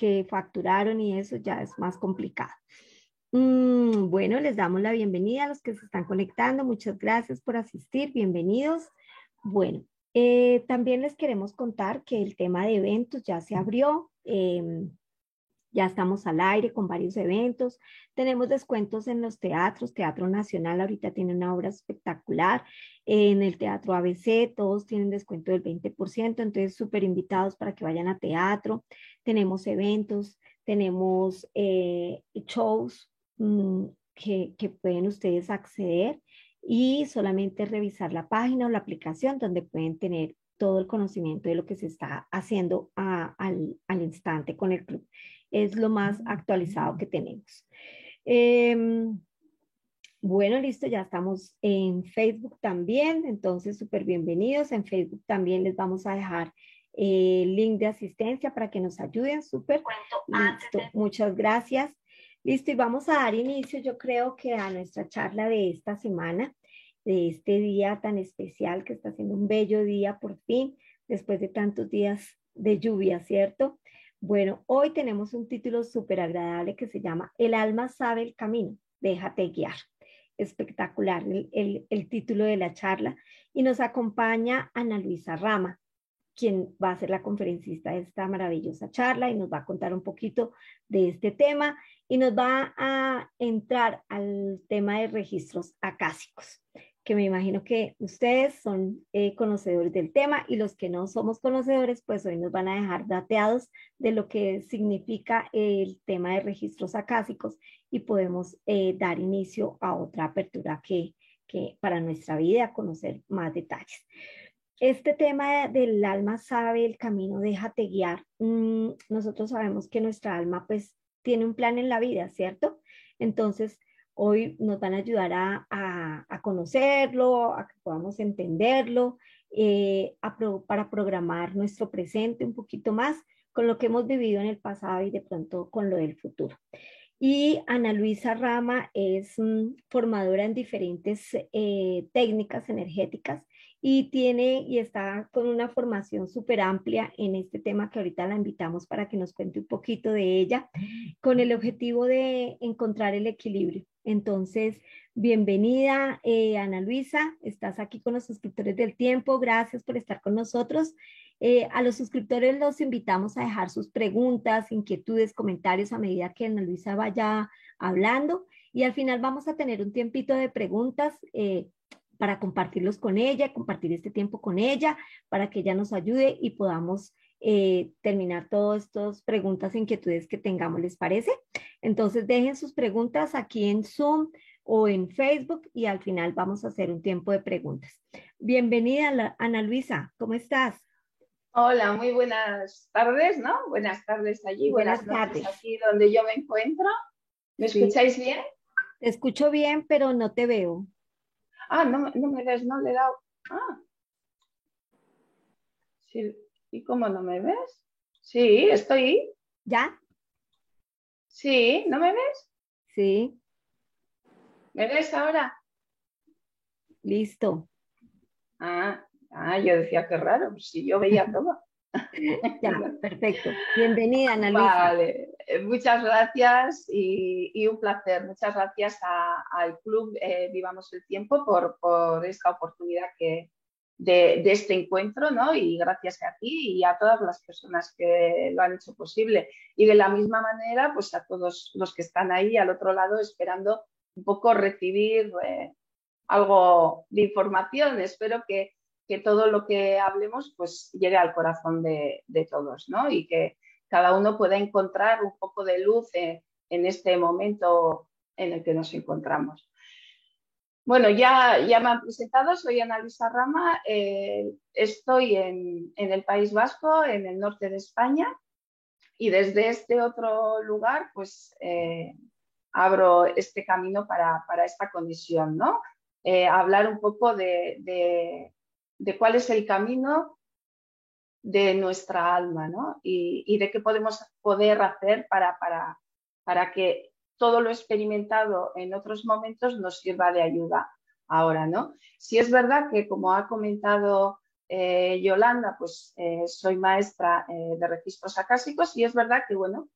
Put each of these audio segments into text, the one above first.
que facturaron y eso ya es más complicado. Mm, bueno, les damos la bienvenida a los que se están conectando. Muchas gracias por asistir. Bienvenidos. Bueno, eh, también les queremos contar que el tema de eventos ya se abrió. Em, ya estamos al aire con varios eventos. Tenemos descuentos en los teatros. Teatro Nacional ahorita tiene una obra espectacular. En el Teatro ABC todos tienen descuento del 20%. Entonces, súper invitados para que vayan a teatro. Tenemos eventos, tenemos eh, shows mm, que, que pueden ustedes acceder y solamente revisar la página o la aplicación donde pueden tener todo el conocimiento de lo que se está haciendo al, al, instante con el club. Es lo más actualizado que tenemos. Em, bueno, listo, ya estamos en Facebook también, entonces súper bienvenidos. En Facebook también les vamos a dejar el link de asistencia para que nos ayuden, súper. Listo, muchas gracias. Listo, y vamos a dar inicio, yo creo que a nuestra charla de esta semana, de este día tan especial, que está siendo un bello día por fin, después de tantos días de lluvia, ¿cierto? Bueno, hoy tenemos un título súper agradable que se llama El alma sabe el camino, déjate guiar. Espectacular el, el título de la charla. Y nos acompaña Ana Luisa Rama, quien va a ser la conferencista de esta maravillosa charla y nos va a contar un poquito de este tema y nos va a entrar al tema de registros acásicos, que me imagino que ustedes son eh, conocedores del tema y los que no somos conocedores, pues hoy nos van a dejar dateados de lo que significa el tema de registros acásicos y podemos eh, dar inicio a otra apertura que, que para nuestra vida, conocer más detalles este tema del alma sabe el camino, déjate guiar. Mm, nosotros sabemos que nuestra alma pues tiene un plan en la vida, ¿cierto? Entonces, hoy nos van a ayudar a, conocerlo, a que podamos entenderlo, eh, para programar nuestro presente un poquito más con lo que hemos vivido en el pasado y de pronto con lo del futuro. Y Ana Luisa Rama es mm, formadora en diferentes eh, técnicas energéticas y tiene y está con una formación súper amplia en este tema que ahorita la invitamos para que nos cuente un poquito de ella, con el objetivo de encontrar el equilibrio. Entonces, bienvenida eh, Ana Luisa, estás aquí con los suscriptores del tiempo, gracias por estar con nosotros. Eh, a los suscriptores los invitamos a dejar sus preguntas, inquietudes, comentarios a medida que Ana Luisa vaya hablando y al final vamos a tener un tiempito de preguntas. Eh, para compartirlos con ella, compartir este tiempo con ella, para que ella nos ayude y podamos eh, terminar todas estas preguntas e inquietudes que tengamos, ¿les parece? Entonces dejen sus preguntas aquí en Zoom o en Facebook y al final vamos a hacer un tiempo de preguntas. Bienvenida, Ana Luisa, ¿cómo estás? Hola, muy buenas tardes, ¿no? Buenas tardes allí, buenas, tardes aquí donde yo me encuentro. ¿Me escucháis bien? Te escucho bien, pero no te veo. Ah, no, me ves, no le he dado. Ah. Sí. ¿Y cómo no me ves? Sí, estoy. ¿Ya? Sí, ¿no me ves? Sí. ¿Me ves ahora? Listo. Ah, ah yo decía que raro, si yo veía todo. ya, perfecto. Bienvenida, Ana Luisa. Vale, muchas gracias y, un placer. Muchas gracias al Club eh, Vivamos el Tiempo por, esta oportunidad que, de, este encuentro, ¿no? Y gracias a ti y a todas las personas que lo han hecho posible. Y de la misma manera, pues a todos los que están ahí al otro lado esperando un poco recibir eh, algo de información. Espero que que todo lo que hablemos pues llegue al corazón de, todos, ¿no? Y que cada uno pueda encontrar un poco de luz en, este momento en el que nos encontramos. Bueno, ya, ya me han presentado, soy Ana Luisa Rama, eh, estoy en, el País Vasco, en el norte de España, y desde este otro lugar, pues eh, abro este camino para, esta condición, ¿no? Eh, hablar un poco de, de cuál es el camino de nuestra alma ¿no? y, de qué podemos poder hacer para, para, para, que todo lo experimentado en otros momentos nos sirva de ayuda ahora. ¿no? Si es verdad que, como ha comentado eh, Yolanda, pues eh, soy maestra de registros acásicos y es verdad que, bueno,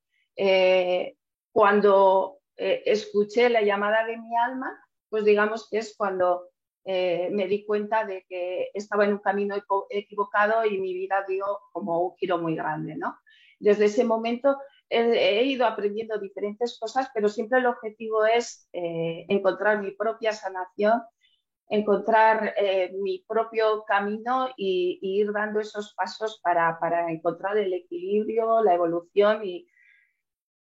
cuando escuché la llamada de mi alma, pues digamos que es cuando me di cuenta de que estaba en un camino equivocado y mi vida dio como un giro muy grande, ¿no? Desde ese momento he, ido aprendiendo diferentes cosas, pero siempre el objetivo es encontrar mi propia sanación encontrar eh, mi propio camino y, ir dando esos pasos para, encontrar el equilibrio, la evolución y,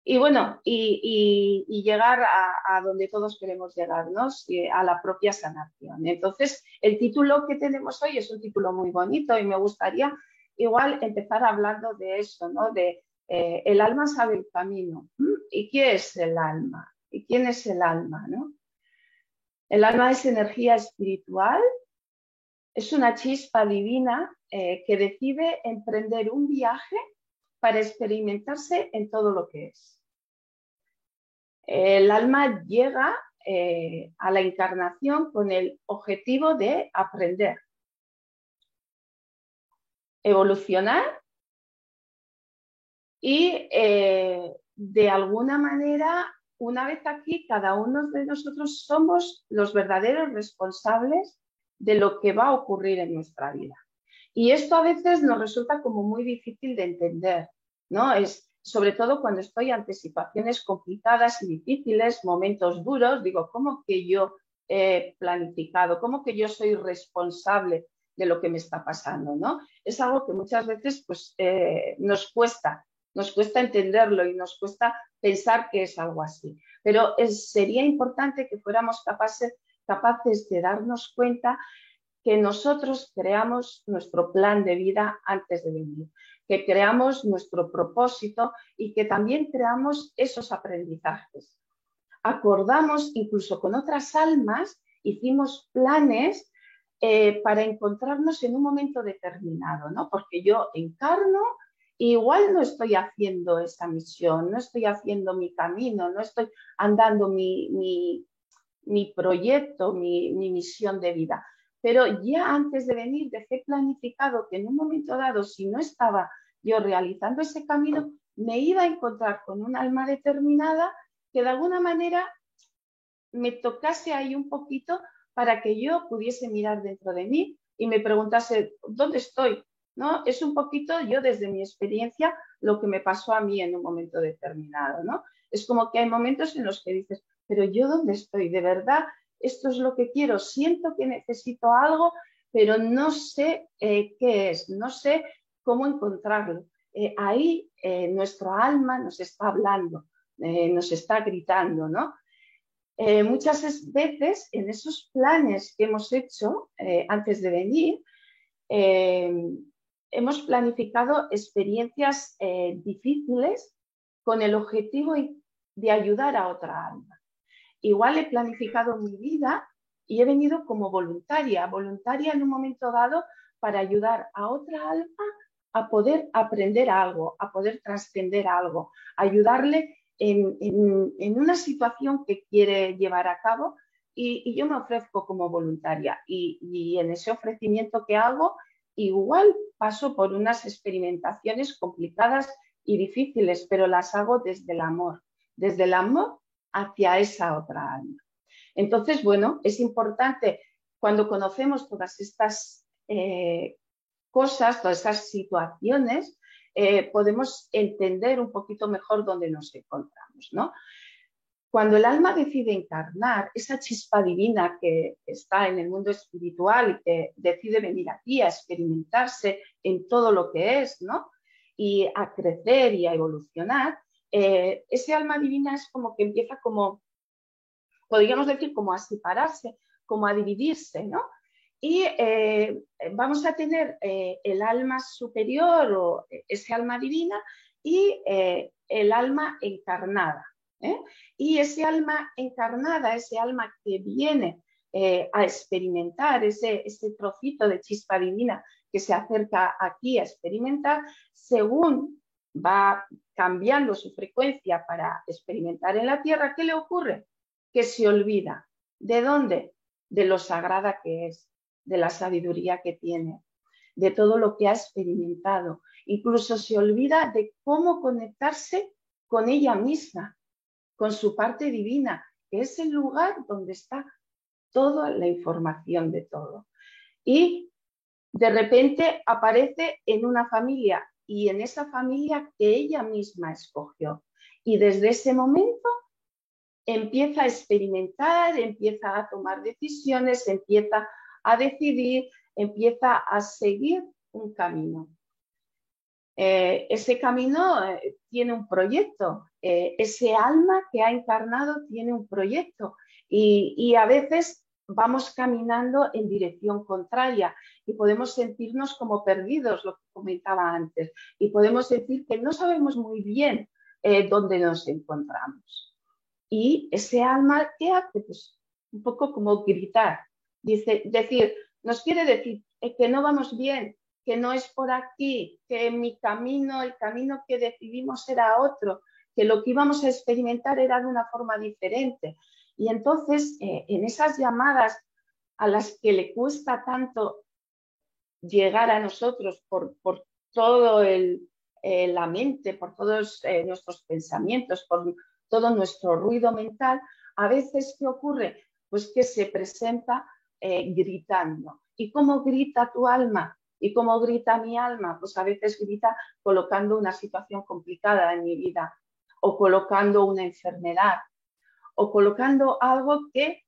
y bueno, y, llegar a, donde todos queremos llegarnos, a la propia sanación. Entonces, el título que tenemos hoy es un título muy bonito y me gustaría igual empezar hablando de eso, ¿no? De eh, el alma sabe el camino. ¿Y qué es el alma? ¿Y quién es el alma, no? El alma es energía espiritual, es una chispa divina eh, que decide emprender un viaje para experimentarse en todo lo que es. El alma llega eh, a la encarnación con el objetivo de aprender, evolucionar y eh, de alguna manera una vez aquí, cada uno de nosotros somos los verdaderos responsables de lo que va a ocurrir en nuestra vida. Y esto a veces nos resulta como muy difícil de entender, ¿no? Es sobre todo cuando estoy ante situaciones complicadas y difíciles, momentos duros, digo, ¿cómo que yo he planificado? ¿Cómo que yo soy responsable de lo que me está pasando? ¿no? Es algo que muchas veces pues, eh, nos cuesta nos cuesta entenderlo y nos cuesta pensar que es algo así. Pero sería importante que fuéramos capaces, capaces de darnos cuenta que nosotros creamos nuestro plan de vida antes de venir, que creamos nuestro propósito y que también creamos esos aprendizajes. Acordamos incluso con otras almas, hicimos planes eh, para encontrarnos en un momento determinado, ¿no? Porque yo encarno igual no estoy haciendo esa misión, no estoy haciendo mi camino, no estoy andando mi, mi, proyecto, mi, misión de vida. Pero ya antes de venir dejé planificado que en un momento dado, si no estaba yo realizando ese camino, me iba a encontrar con un alma determinada que de alguna manera me tocase ahí un poquito para que yo pudiese mirar dentro de mí y me preguntase, ¿dónde estoy? ¿No? Es un poquito yo desde mi experiencia lo que me pasó a mí en un momento determinado, ¿no? Es como que hay momentos en los que dices, pero yo dónde estoy, de verdad, esto es lo que quiero, siento que necesito algo, pero no sé eh, qué es, no sé cómo encontrarlo. Eh, ahí eh, nuestro alma nos está hablando, nos está gritando, ¿no? muchas veces en esos planes que hemos hecho antes de venir, hemos planificado experiencias eh, difíciles con el objetivo de ayudar a otra alma. Igual he planificado mi vida y he venido como voluntaria, voluntaria en un momento dado para ayudar a otra alma a poder aprender algo, a poder trascender algo, ayudarle en, una situación que quiere llevar a cabo y, yo me ofrezco como voluntaria y, y en ese ofrecimiento que hago igual paso por unas experimentaciones complicadas y difíciles, pero las hago desde el amor, desde el amor hacia esa otra alma. Entonces, bueno, es importante cuando conocemos todas estas eh, cosas, todas estas situaciones, eh, podemos entender un poquito mejor dónde nos encontramos, ¿no? Cuando el alma decide encarnar, esa chispa divina que está en el mundo espiritual y que decide venir aquí a experimentarse en todo lo que es, ¿no? Y a crecer y a evolucionar, eh, ese alma divina es como que empieza como, podríamos decir, como a separarse, como a dividirse, ¿no? Y eh, vamos a tener eh, el alma superior o ese alma divina y el alma encarnada. ¿Eh? Y ese alma encarnada, ese alma que viene eh, a experimentar, ese, ese trocito de chispa divina que se acerca aquí a experimentar, según va cambiando su frecuencia para experimentar en la Tierra, ¿qué le ocurre? Que se olvida. ¿De dónde? De lo sagrada que es, de la sabiduría que tiene. de todo lo que ha experimentado. Incluso se olvida de cómo conectarse con ella misma, con su parte divina, que es el lugar donde está toda la información de todo. Y de repente aparece en una familia y en esa familia que ella misma escogió. Y desde ese momento empieza a experimentar, empieza a tomar decisiones, empieza a decidir, empieza a seguir un camino. Eh, ese camino eh, tiene un proyecto, eh, ese alma que ha encarnado tiene un proyecto y, a veces vamos caminando en dirección contraria y podemos sentirnos como perdidos, lo que comentaba antes, y podemos decir que no sabemos muy bien dónde nos encontramos. Y ese alma, ¿qué hace? Pues un poco como gritar, dice, decir, nos quiere decir que no vamos bien, que no es por aquí, que mi camino, el camino que decidimos era otro, que lo que íbamos a experimentar era de una forma diferente. Y entonces, eh, en esas llamadas a las que le cuesta tanto llegar a nosotros por, todo el, eh, la mente, por todos eh, nuestros pensamientos, por todo nuestro ruido mental, a veces, ¿qué ocurre? Pues que se presenta gritando. ¿Y cómo grita tu alma? ¿Y cómo grita mi alma? Pues a veces grita colocando una situación complicada en mi vida o colocando una enfermedad o colocando algo que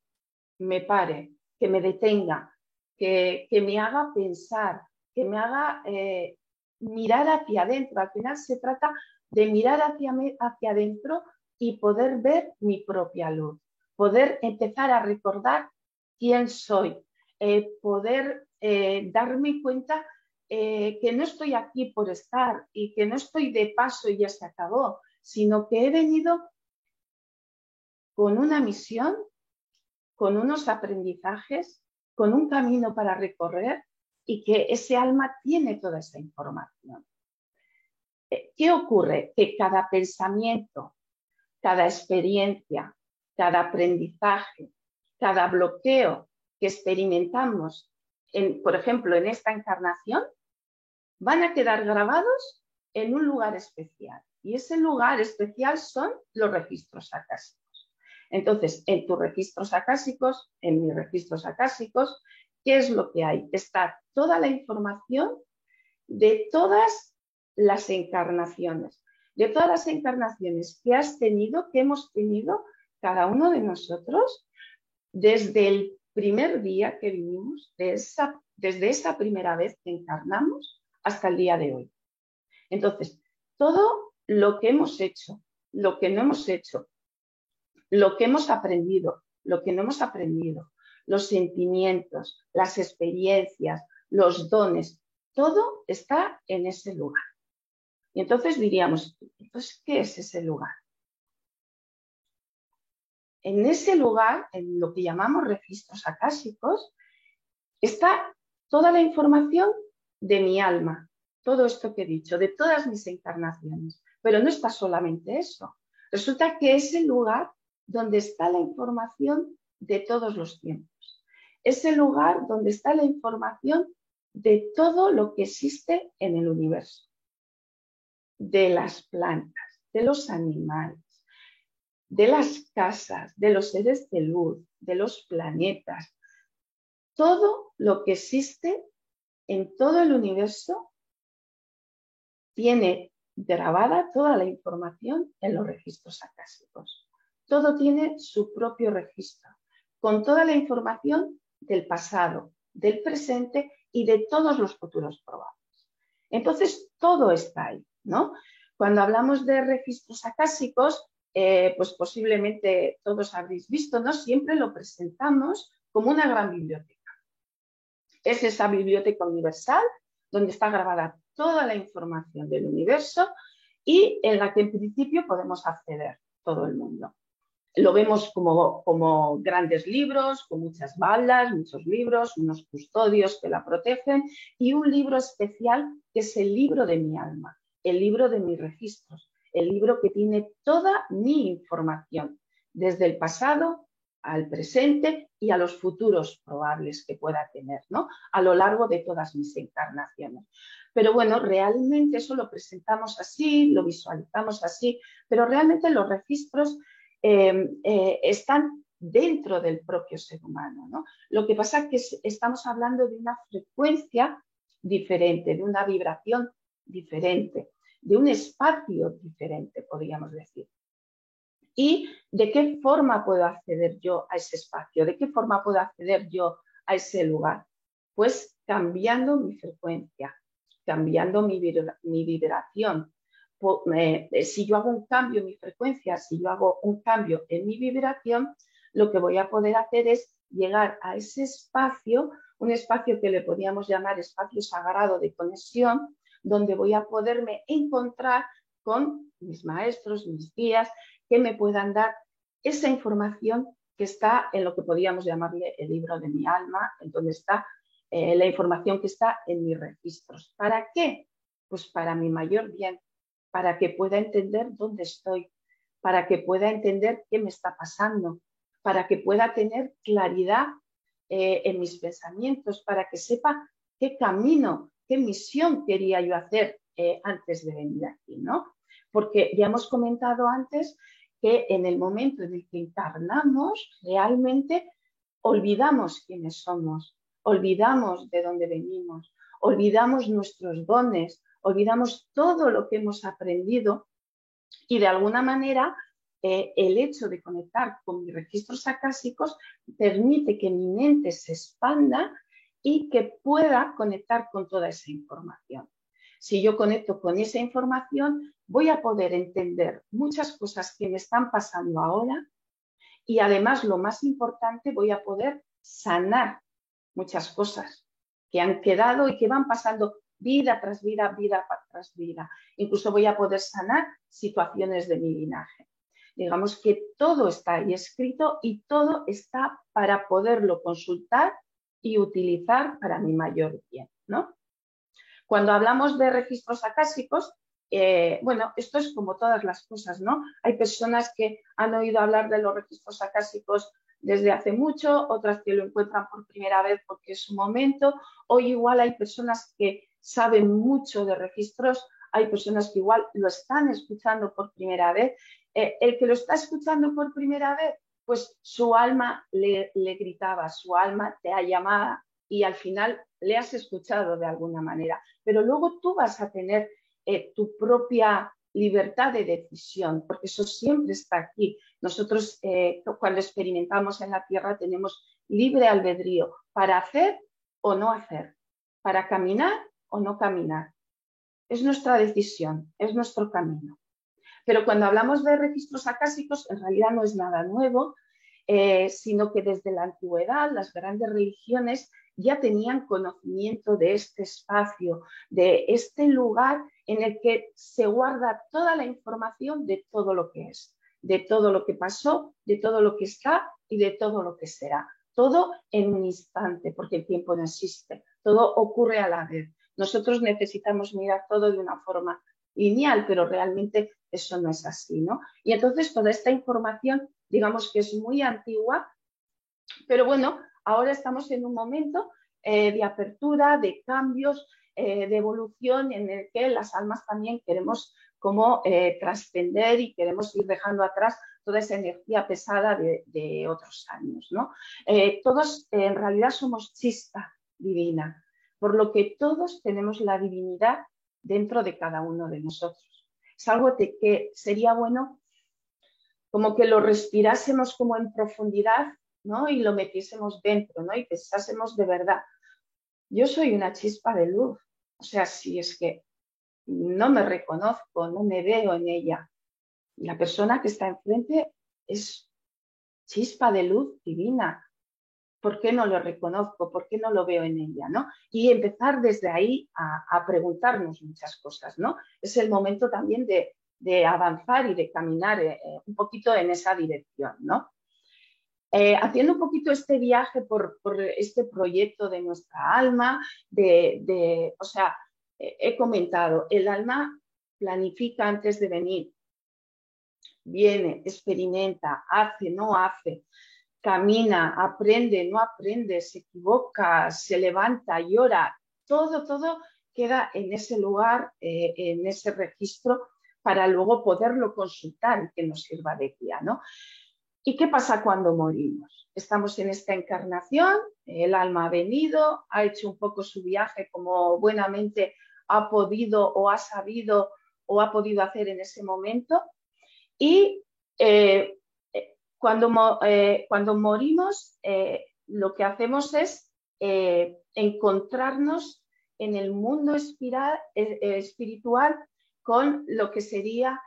me pare, que me detenga, que, me haga pensar, que me haga eh, mirar hacia adentro. Al final se trata de mirar hacia, hacia adentro y poder ver mi propia luz, poder empezar a recordar quién soy, eh, poder eh, darme cuenta eh, que no estoy aquí por estar y que no estoy de paso y ya se acabó, sino que he venido con una misión, con unos aprendizajes, con un camino para recorrer y que ese alma tiene toda esa información. Eh, ¿Qué ocurre? Que cada pensamiento, cada experiencia, cada aprendizaje, cada bloqueo que experimentamos por ejemplo, en esta encarnación, van a quedar grabados en un lugar especial. Y ese lugar especial son los registros acásicos. Entonces, en tus registros acásicos, en mis registros acásicos, ¿qué es lo que hay? Está toda la información de todas las encarnaciones, de todas las encarnaciones que has tenido, que hemos tenido cada uno de nosotros, desde el primer día que vivimos, desde esa primera vez que encarnamos hasta el día de hoy. Entonces, todo lo que hemos hecho, lo que no hemos hecho, lo que hemos aprendido, lo que no hemos aprendido, los sentimientos, las experiencias, los dones, todo está en ese lugar. Y entonces diríamos, entonces, ¿qué es ese lugar? En ese lugar, en lo que llamamos registros acásicos, está toda la información de mi alma, todo esto que he dicho, de todas mis encarnaciones. Pero no está solamente eso. Resulta que es el lugar donde está la información de todos los tiempos. Es el lugar donde está la información de todo lo que existe en el universo, de las plantas, de los animales de las casas, de los seres de luz, de los planetas, todo lo que existe en todo el universo tiene grabada toda la información en los registros acásicos. Todo tiene su propio registro, con toda la información del pasado, del presente y de todos los futuros probables. Entonces, todo está ahí, ¿no? Cuando hablamos de registros acásicos, eh, pues posiblemente todos habréis visto, ¿no? Siempre lo presentamos como una gran biblioteca. Es esa biblioteca universal donde está grabada toda la información del universo y en la que en principio podemos acceder todo el mundo. Lo vemos como, como grandes libros, con muchas balas, muchos libros, unos custodios que la protegen y un libro especial que es el libro de mi alma, el libro de mis registros, el libro que tiene toda mi información, desde el pasado al presente y a los futuros probables que pueda tener, ¿no? A lo largo de todas mis encarnaciones. Pero bueno, realmente eso lo presentamos así, lo visualizamos así, pero realmente los registros eh, eh, están dentro del propio ser humano, ¿no? Lo que pasa es que estamos hablando de una frecuencia diferente, de una vibración diferente, de un espacio diferente, podríamos decir y de qué forma puedo acceder yo a ese espacio, de qué forma puedo acceder yo a ese lugar. Pues cambiando mi frecuencia, cambiando mi, vibración. Eh, si yo hago un cambio en mi frecuencia, si yo hago un cambio en mi vibración, lo que voy a poder hacer es llegar a ese espacio, un espacio que le podríamos llamar espacio sagrado de conexión, donde voy a poderme encontrar con mis maestros, mis guías, que me puedan dar esa información que está en lo que podríamos llamarle el libro de mi alma, en donde está eh, la información que está en mis registros. ¿Para qué? Pues para mi mayor bien, para que pueda entender dónde estoy, para que pueda entender qué me está pasando, para que pueda tener claridad eh, en mis pensamientos, para que sepa qué camino, qué misión quería yo hacer eh, antes de venir aquí, ¿no? Porque ya hemos comentado antes que en el momento en el que encarnamos, realmente olvidamos quiénes somos, olvidamos de dónde venimos, olvidamos nuestros dones, olvidamos todo lo que hemos aprendido y de alguna manera eh, el hecho de conectar con mis registros acásicos permite que mi mente se expanda y que pueda conectar con toda esa información. Si yo conecto con esa información, voy a poder entender muchas cosas que me están pasando ahora y además, lo más importante, voy a poder sanar muchas cosas que han quedado y que van pasando vida tras vida, vida tras vida. Incluso voy a poder sanar situaciones de mi linaje. Digamos que todo está ahí escrito y todo está para poderlo consultar y utilizar para mi mayor bien, ¿no? Cuando hablamos de registros acásicos, eh, bueno, esto es como todas las cosas, ¿no? Hay personas que han oído hablar de los registros acásicos desde hace mucho, otras que lo encuentran por primera vez porque es su momento. Hoy igual hay personas que saben mucho de registros, hay personas que igual lo están escuchando por primera vez. Eh, el que lo está escuchando por primera vez, pues su alma le, le gritaba, su alma te ha llamado y al final le has escuchado de alguna manera, pero luego tú vas a tener eh, tu propia libertad de decisión, porque eso siempre está aquí. Nosotros eh, cuando experimentamos en la Tierra tenemos libre albedrío para hacer o no hacer, para caminar o no caminar. Es nuestra decisión, es nuestro camino. Pero cuando hablamos de registros acásicos, en realidad no es nada nuevo, eh, sino que desde la antigüedad las grandes religiones ya tenían conocimiento de este espacio, de este lugar en el que se guarda toda la información de todo lo que es, de todo lo que pasó, de todo lo que está y de todo lo que será. Todo en un instante, porque el tiempo no existe, todo ocurre a la vez. Nosotros necesitamos mirar todo de una forma lineal, pero realmente eso no es así, ¿no? Y entonces toda esta información, digamos que es muy antigua, pero bueno, ahora estamos en un momento eh, de apertura, de cambios, eh, de evolución en el que las almas también queremos como eh, trascender y queremos ir dejando atrás toda esa energía pesada de, otros años. ¿no? todos en realidad somos chispa divina, por lo que todos tenemos la divinidad dentro de cada uno de nosotros. Es algo que sería bueno como que lo respirásemos como en profundidad y lo metiésemos dentro, ¿no? Y pensásemos de verdad, yo soy una chispa de luz, o sea, si es que no me reconozco, no me veo en ella, la persona que está enfrente es chispa de luz divina, ¿por qué no lo reconozco? ¿Por qué no lo veo en ella? ¿no? Y empezar desde ahí a, preguntarnos muchas cosas, ¿no? Es el momento también de, avanzar y de caminar eh, eh, un poquito en esa dirección, ¿no? Eh, haciendo un poquito este viaje por, este proyecto de nuestra alma, de, o sea, he comentado, el alma planifica antes de venir, viene, experimenta, hace, no hace, camina, aprende, no aprende, se equivoca, se levanta, llora, todo, todo queda en ese lugar, eh, en ese registro, para luego poderlo consultar y que nos sirva de guía, ¿no? ¿Y qué pasa cuando morimos? Estamos en esta encarnación, el alma ha venido, ha hecho un poco su viaje como buenamente ha podido o ha sabido o ha podido hacer en ese momento. Y eh, cuando, eh, cuando, morimos, lo que hacemos es encontrarnos en el mundo espiritual con lo que sería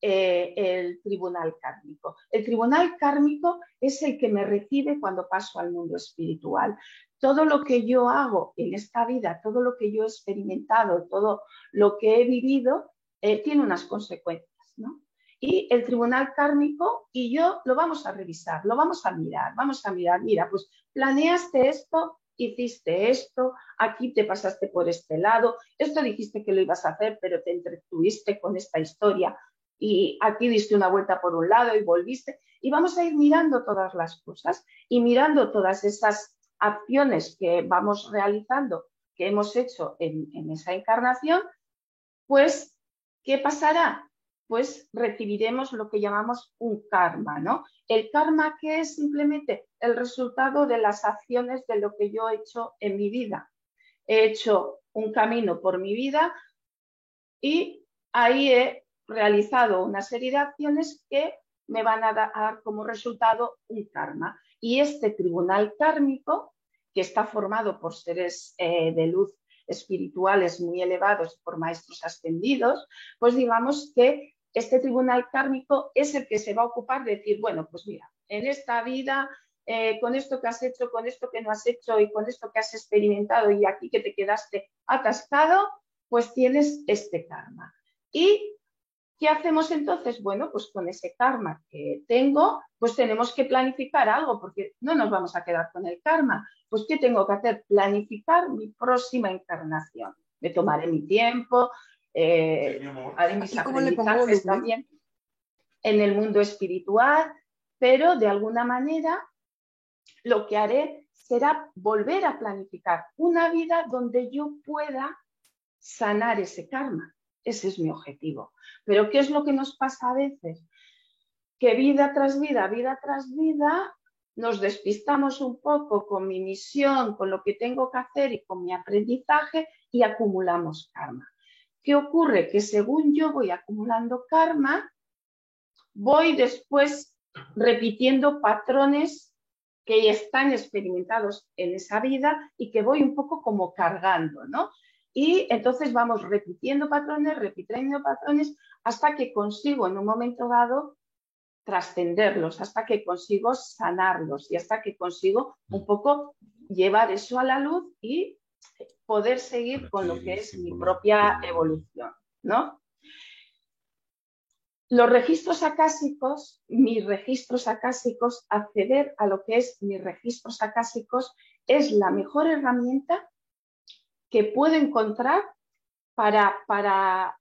el tribunal kármico. El tribunal kármico es el que me recibe cuando paso al mundo espiritual todo lo que yo hago en esta vida, todo lo que yo he experimentado, todo lo que he vivido, eh, tiene unas consecuencias, ¿no? Y el tribunal kármico y yo lo vamos a revisar, lo vamos a mirar, vamos a mirar, mira, pues planeaste esto, hiciste esto, aquí te pasaste por este lado, esto dijiste que lo ibas a hacer, pero te entretuviste con esta historia y aquí diste una vuelta por un lado y volviste. Y vamos a ir mirando todas las cosas y mirando todas esas acciones que vamos realizando, que hemos hecho en, esa encarnación, pues, ¿qué pasará? Pues recibiremos lo que llamamos un karma, ¿no? El karma que es simplemente el resultado de las acciones de lo que yo he hecho en mi vida. He hecho un camino por mi vida y ahí he realizado una serie de acciones que me van a dar como resultado un karma. Y este tribunal kármico, que está formado por seres eh, de luz espirituales muy elevados por maestros ascendidos, pues digamos que este tribunal kármico es el que se va a ocupar de decir, bueno, pues mira, en esta vida, eh, con esto que has hecho, con esto que no has hecho y con esto que has experimentado y aquí que te quedaste atascado, pues tienes este karma. Y ¿Qué hacemos entonces? Bueno, pues con ese karma que tengo, pues tenemos que planificar algo, porque no nos vamos a quedar con el karma. Pues ¿qué tengo que hacer? Planificar mi próxima encarnación. Me tomaré mi tiempo, eh, haré mis aprendizajes también en el mundo espiritual, pero de alguna manera lo que haré será volver a planificar una vida donde yo pueda sanar ese karma. Ese es mi objetivo. Pero ¿qué es lo que nos pasa a veces? Que vida tras vida, vida tras vida, nos despistamos un poco con mi misión, con lo que tengo que hacer y con mi aprendizaje y acumulamos karma. ¿Qué ocurre? Que según yo voy acumulando karma, voy después repitiendo patrones que ya están experimentados en esa vida y que voy un poco como cargando, ¿no? Y entonces vamos repitiendo patrones, repitiendo patrones, hasta que consigo en un momento dado trascenderlos, hasta que consigo sanarlos y hasta que consigo un poco llevar eso a la luz y poder seguir con lo que es mi propia evolución, ¿no? Los registros acásicos, mis registros acásicos, acceder a lo que es mis registros acásicos es la mejor herramienta que puedo encontrar para, para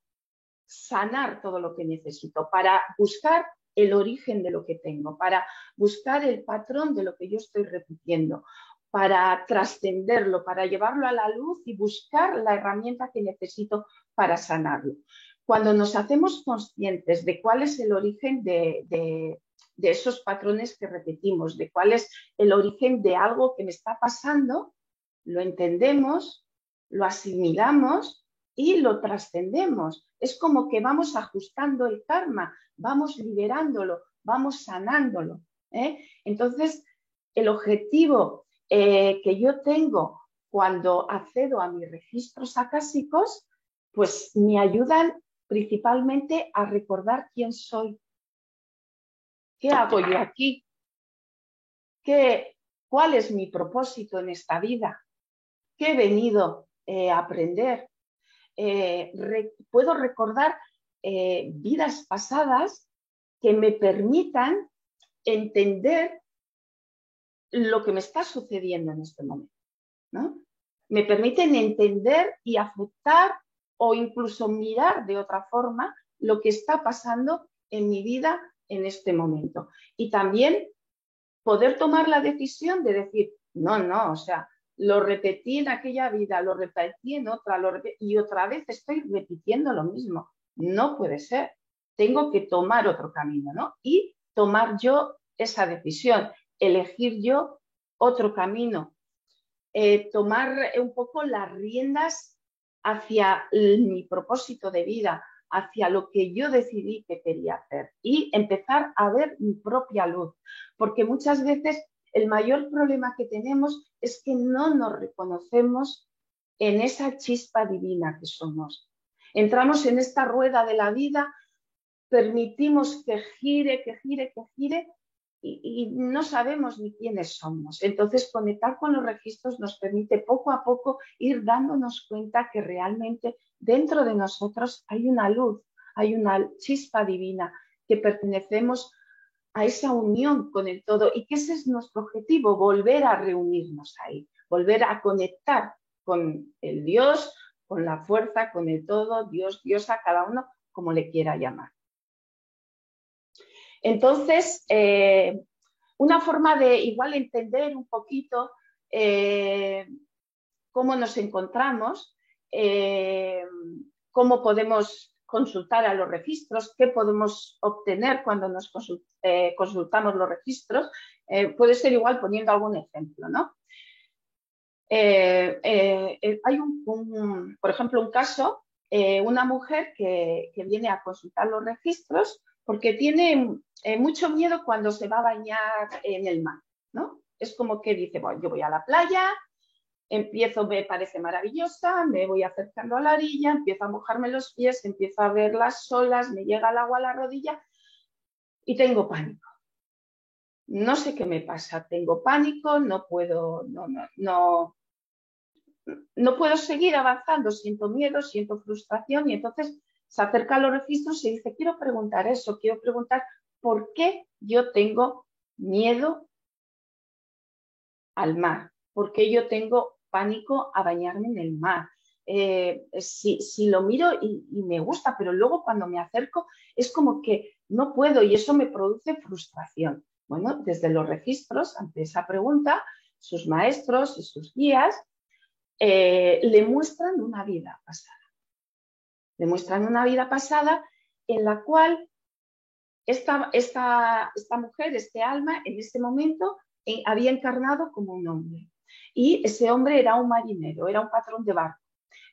sanar todo lo que necesito, para buscar el origen de lo que tengo, para buscar el patrón de lo que yo estoy repitiendo, para trascenderlo, para llevarlo a la luz y buscar la herramienta que necesito para sanarlo. Cuando nos hacemos conscientes de cuál es el origen de, de, esos patrones que repetimos, de cuál es el origen de algo que me está pasando, lo entendemos, lo asimilamos y lo trascendemos. Es como que vamos ajustando el karma, vamos liberándolo, vamos sanándolo. ¿eh? Entonces, el objetivo eh, que yo tengo cuando accedo a mis registros acásicos, pues me ayudan principalmente a recordar quién soy. ¿Qué hago yo aquí? ¿Qué, ¿Cuál es mi propósito en esta vida? ¿Qué he venido eh, aprender. Eh, puedo recordar vidas pasadas que me permitan entender lo que me está sucediendo en este momento. ¿no? Me permiten entender y aceptar o incluso mirar de otra forma lo que está pasando en mi vida en este momento. Y también poder tomar la decisión de decir, no, no, o sea, lo repetí en aquella vida, lo repetí en otra, y otra vez estoy repitiendo lo mismo. No puede ser. Tengo que tomar otro camino, ¿no? Y tomar yo esa decisión, elegir yo otro camino, eh, tomar un poco las riendas hacia mi propósito de vida, hacia lo que yo decidí que quería hacer y empezar a ver mi propia luz, porque muchas veces el mayor problema que tenemos es que no nos reconocemos en esa chispa divina que somos. Entramos en esta rueda de la vida, permitimos que gire, que gire, que gire y, no sabemos ni quiénes somos. Entonces, conectar con los registros nos permite poco a poco ir dándonos cuenta que realmente dentro de nosotros hay una luz, hay una chispa divina, que pertenecemos a esa unión con el todo y que ese es nuestro objetivo, volver a reunirnos ahí, volver a conectar con el Dios, con la fuerza, con el todo, Dios, Dios a cada uno, como le quiera llamar. Entonces, eh, una forma de igual entender un poquito eh, cómo nos encontramos, eh, cómo podemos consultar a los registros, qué podemos obtener cuando nos consultamos los registros, puede ser igual poniendo algún ejemplo, ¿no? hay un, por ejemplo, un caso, una mujer que, viene a consultar los registros porque tiene eh, mucho miedo cuando se va a bañar en el mar, ¿no? Es como que dice, yo voy a la playa, empiezo, me parece maravillosa, me voy acercando a la orilla, empiezo a mojarme los pies, empiezo a ver las olas, me llega el agua a la rodilla y tengo pánico. No sé qué me pasa, tengo pánico, no puedo, no, no, no, no puedo seguir avanzando, siento miedo, siento frustración y entonces se acerca a los registros y dice, quiero preguntar eso, quiero preguntar por qué yo tengo miedo al mar, por qué yo tengo pánico a bañarme en el mar. Eh, si, lo miro y, me gusta, pero luego cuando me acerco es como que no puedo y eso me produce frustración. Bueno, desde los registros, ante esa pregunta, sus maestros y sus guías eh, le muestran una vida pasada demuestran una vida pasada en la cual esta, esta, esta mujer, este alma, en este momento eh, había encarnado como un hombre. Y ese hombre era un marinero, era un patrón de barco.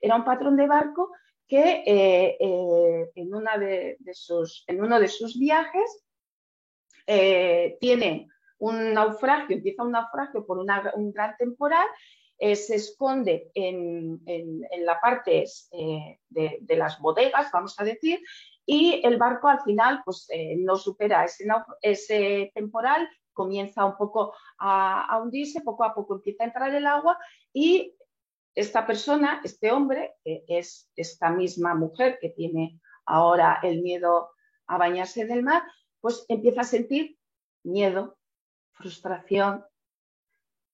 Era un patrón de barco que eh, eh, en, una de, sus, en, uno de sus viajes tiene un naufragio, empieza un naufragio por un gran temporal eh, se esconde en, la parte eh, de, las bodegas, vamos a decir, y el barco al final pues, eh, no supera ese, temporal, comienza un poco a, hundirse, poco a poco empieza a entrar el agua y esta persona, este hombre, que es esta misma mujer que tiene ahora el miedo a bañarse en el mar, pues empieza a sentir miedo, frustración,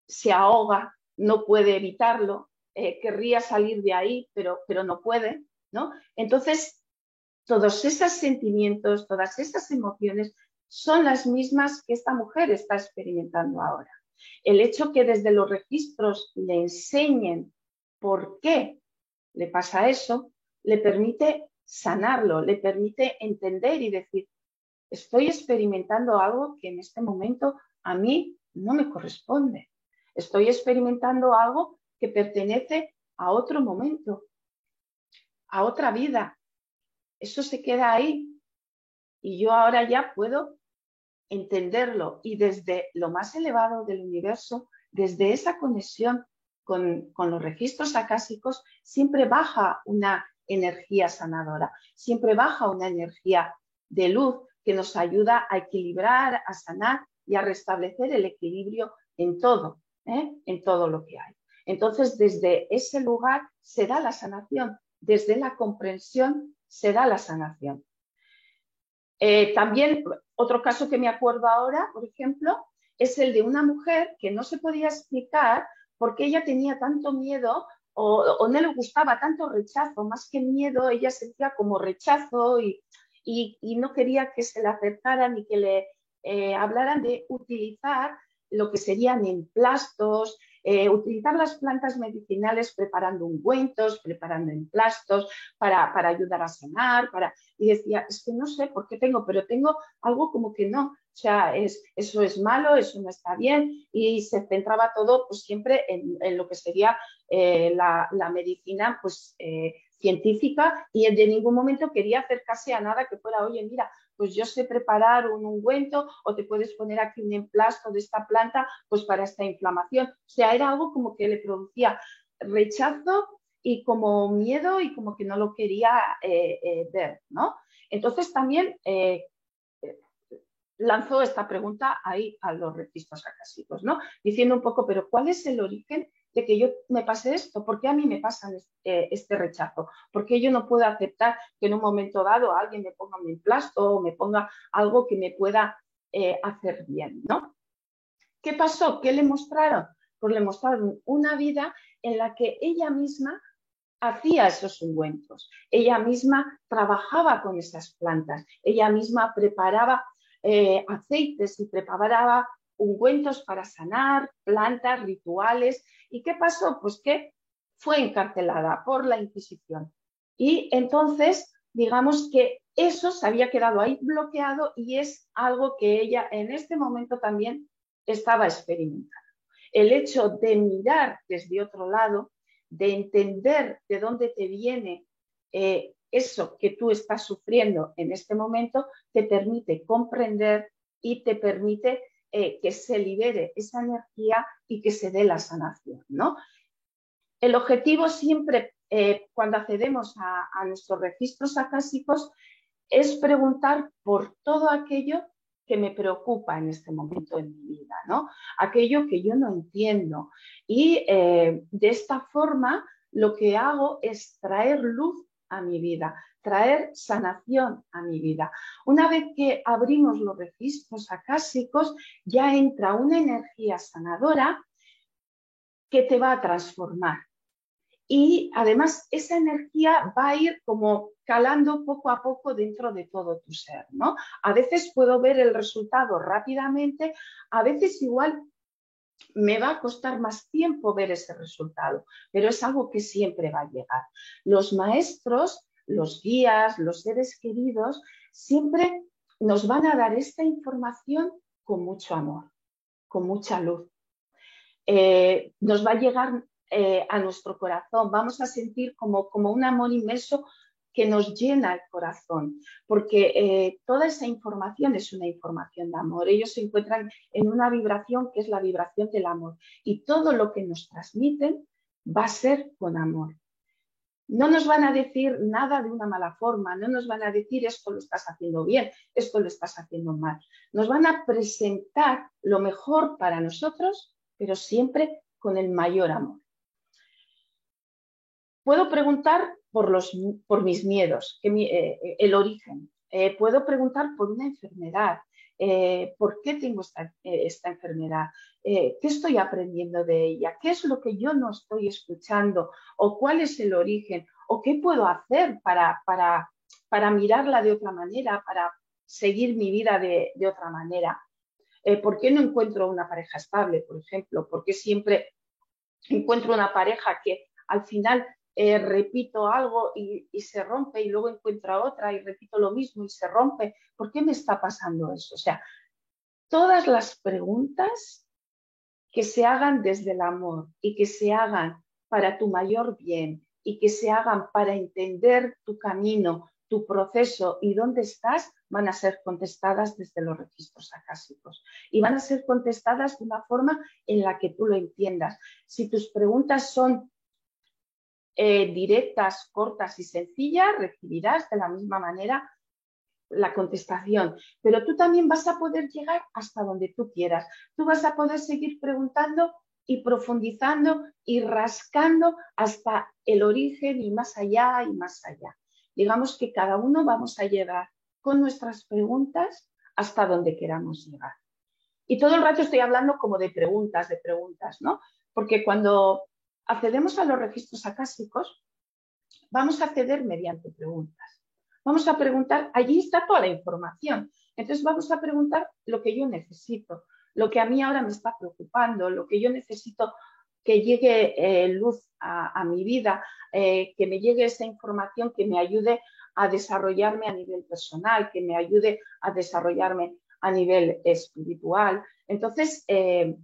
se ahoga, no puede evitarlo, eh, querría salir de ahí, pero, pero no puede, ¿no? Entonces, todos esos sentimientos, todas esas emociones son las mismas que esta mujer está experimentando ahora. El hecho que desde los registros le enseñen por qué le pasa eso, le permite sanarlo, le permite entender y decir, estoy experimentando algo que en este momento a mí no me corresponde. Estoy experimentando algo que pertenece a otro momento, a otra vida. Eso se queda ahí. Y yo ahora ya puedo entenderlo y desde lo más elevado del universo, desde esa conexión con, los registros acásicos, siempre baja una energía sanadora, siempre baja una energía de luz que nos ayuda a equilibrar, a sanar y a restablecer el equilibrio en todo. ¿Eh? en todo lo que hay. Entonces, desde ese lugar se da la sanación, desde la comprensión se da la sanación. Eh, también otro caso que me acuerdo ahora, por ejemplo, es el de una mujer que no se podía explicar por qué ella tenía tanto miedo o, no le gustaba tanto rechazo, más que miedo, ella sentía como rechazo y, no quería que se le acercaran y que le eh, hablaran de utilizar lo que serían emplastos, eh, utilizar las plantas medicinales preparando ungüentos, preparando emplastos para, para ayudar a sanar, para... y decía, es que no sé por qué tengo, pero tengo algo como que no, o sea, es, eso es malo, eso no está bien y se centraba todo pues siempre en, lo que sería eh, la, medicina pues eh, científica y de ningún momento quería acercarse a nada que fuera, oye, mira, pues yo sé preparar un ungüento o te puedes poner aquí un emplasto de esta planta pues para esta inflamación. O sea, era algo como que le producía rechazo y como miedo y como que no lo quería eh, eh, ver, ¿no? Entonces también eh, lanzó esta pregunta ahí a los registros acásicos, ¿no? Diciendo un poco, pero ¿cuál es el origen de que yo me pase esto? ¿Por qué a mí me pasa eh, este, rechazo? ¿Por qué yo no puedo aceptar que en un momento dado alguien me ponga un emplasto o me ponga algo que me pueda eh, hacer bien? ¿no? ¿Qué pasó? ¿Qué le mostraron? Pues le mostraron una vida en la que ella misma hacía esos ungüentos, ella misma trabajaba con esas plantas, ella misma preparaba eh, aceites y preparaba ungüentos para sanar, plantas, rituales. ¿Y qué pasó? Pues que fue encarcelada por la Inquisición. Y entonces, digamos que eso se había quedado ahí bloqueado y es algo que ella en este momento también estaba experimentando. El hecho de mirar desde otro lado, de entender de dónde te viene eh, eso que tú estás sufriendo en este momento, te permite comprender y te permite eh, que se libere esa energía y que se dé la sanación. ¿no? El objetivo siempre, eh, cuando accedemos a, nuestros registros acásicos, es preguntar por todo aquello que me preocupa en este momento en mi vida, ¿no? Aquello que yo no entiendo. Y eh, de esta forma lo que hago es traer luz a mi vida, traer sanación a mi vida. Una vez que abrimos los registros acásicos, ya entra una energía sanadora que te va a transformar. Y además esa energía va a ir como calando poco a poco dentro de todo tu ser, ¿no? A veces puedo ver el resultado rápidamente, a veces igual me va a costar más tiempo ver ese resultado, pero es algo que siempre va a llegar. Los maestros los guías, los seres queridos, siempre nos van a dar esta información con mucho amor, con mucha luz. Eh, nos va a llegar eh, a nuestro corazón, vamos a sentir como, como, un amor inmenso que nos llena el corazón, porque eh, toda esa información es una información de amor. Ellos se encuentran en una vibración que es la vibración del amor y todo lo que nos transmiten va a ser con amor. No nos van a decir nada de una mala forma, no nos van a decir esto lo estás haciendo bien, esto lo estás haciendo mal. Nos van a presentar lo mejor para nosotros, pero siempre con el mayor amor. Puedo preguntar por, los, por mis miedos, eh, el origen. Eh, puedo preguntar por una enfermedad, eh, por qué tengo esta, enfermedad, qué estoy aprendiendo de ella, qué es lo que yo no estoy escuchando o cuál es el origen o qué puedo hacer para, para, para mirarla de otra manera, para seguir mi vida de, otra manera. ¿Por qué no encuentro una pareja estable, por ejemplo? ¿Por qué siempre encuentro una pareja que al final eh, repito algo y, se rompe y luego encuentro otra y repito lo mismo y se rompe. ¿Por qué me está pasando eso? O sea, todas las preguntas que se hagan desde el amor y que se hagan para tu mayor bien y que se hagan para entender tu camino, tu proceso y dónde estás, van a ser contestadas desde los registros acásicos. Y van a ser contestadas de una forma en la que tú lo entiendas. Si tus preguntas son eh, directas, cortas y sencillas, recibirás de la misma manera la contestación. Pero tú también vas a poder llegar hasta donde tú quieras. Tú vas a poder seguir preguntando y profundizando y rascando hasta el origen y más allá y más allá. Digamos que cada uno vamos a llegar con nuestras preguntas hasta donde queramos llegar. Y todo el rato estoy hablando como de preguntas, de preguntas, ¿no? Porque cuando accedemos a los registros acásicos, vamos a acceder mediante preguntas. Vamos a preguntar, allí está toda la información. Entonces vamos a preguntar lo que yo necesito, lo que a mí ahora me está preocupando, lo que yo necesito que llegue eh, luz a, mi vida, eh, que me llegue esa información que me ayude a desarrollarme a nivel personal, que me ayude a desarrollarme a nivel espiritual. Entonces, eh,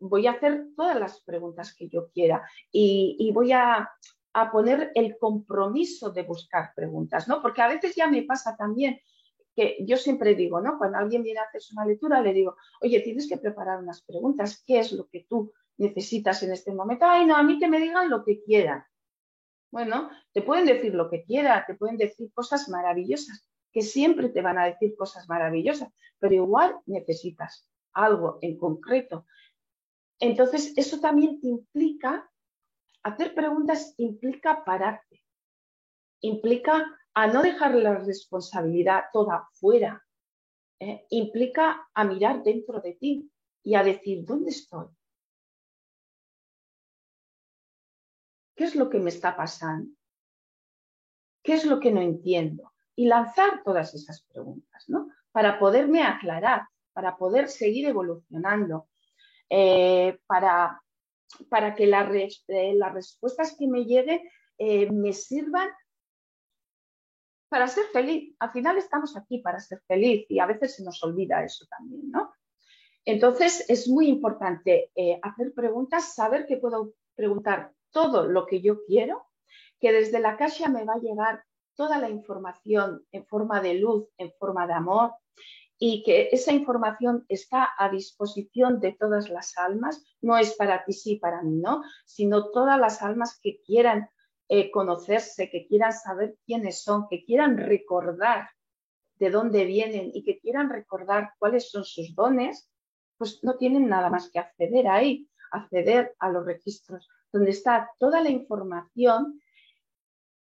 voy a hacer todas las preguntas que yo quiera y, voy a, a, poner el compromiso de buscar preguntas, ¿no? Porque a veces ya me pasa también que yo siempre digo, ¿no? Cuando alguien viene a hacer una lectura, le digo, oye, tienes que preparar unas preguntas, ¿qué es lo que tú necesitas en este momento? Ay, no, a mí que me digan lo que quieran. Bueno, te pueden decir lo que quieran, te pueden decir cosas maravillosas, que siempre te van a decir cosas maravillosas, pero igual necesitas algo en concreto. Entonces, eso también implica, hacer preguntas implica pararte, implica a no dejar la responsabilidad toda fuera, ¿eh? implica a mirar dentro de ti y a decir, ¿dónde estoy? ¿Qué es lo que me está pasando? ¿Qué es lo que no entiendo? Y lanzar todas esas preguntas, ¿no? Para poderme aclarar, para poder seguir evolucionando, eh, para, para, que eh, las respuestas que me lleguen me sirvan para ser feliz. Al final estamos aquí para ser feliz y a veces se nos olvida eso también, ¿no? Entonces es muy importante eh, hacer preguntas, saber que puedo preguntar todo lo que yo quiero, que desde la caja me va a llegar toda la información en forma de luz, en forma de amor, y que esa información está a disposición de todas las almas, no es para ti sí, para mí no, sino todas las almas que quieran eh, conocerse, que quieran saber quiénes son, que quieran recordar de dónde vienen y que quieran recordar cuáles son sus dones, pues no tienen nada más que acceder ahí, acceder a los registros, donde está toda la información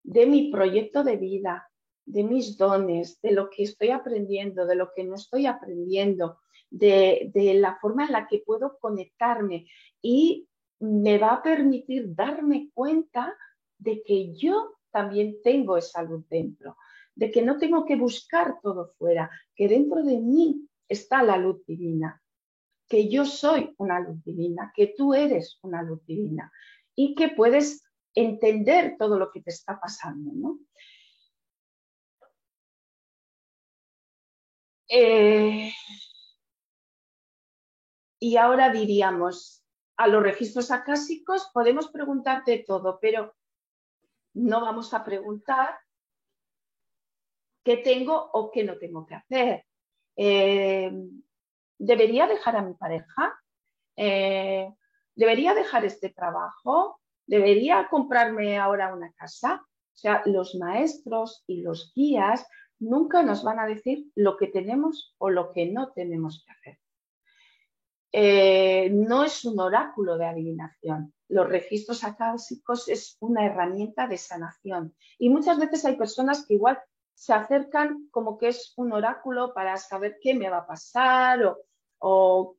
de mi proyecto de vida, de mis dones, de lo que estoy aprendiendo, de lo que no estoy aprendiendo, de, de la forma en la que puedo conectarme y me va a permitir darme cuenta de que yo también tengo esa luz dentro, de que no tengo que buscar todo fuera, que dentro de mí está la luz divina, que yo soy una luz divina, que tú eres una luz divina y que puedes entender todo lo que te está pasando, ¿no? Eh, y ahora diríamos, a los registros acásicos podemos preguntarte todo, pero no vamos a preguntar qué tengo o qué no tengo que hacer. Eh, ¿Debería dejar a mi pareja? Eh, ¿Debería dejar este trabajo? ¿Debería comprarme ahora una casa? O sea, los maestros y los guías nunca nos van a decir lo que tenemos o lo que no tenemos que hacer. Eh, no es un oráculo de adivinación. Los registros acásicos es una herramienta de sanación. Y muchas veces hay personas que igual se acercan como que es un oráculo para saber qué me va a pasar o,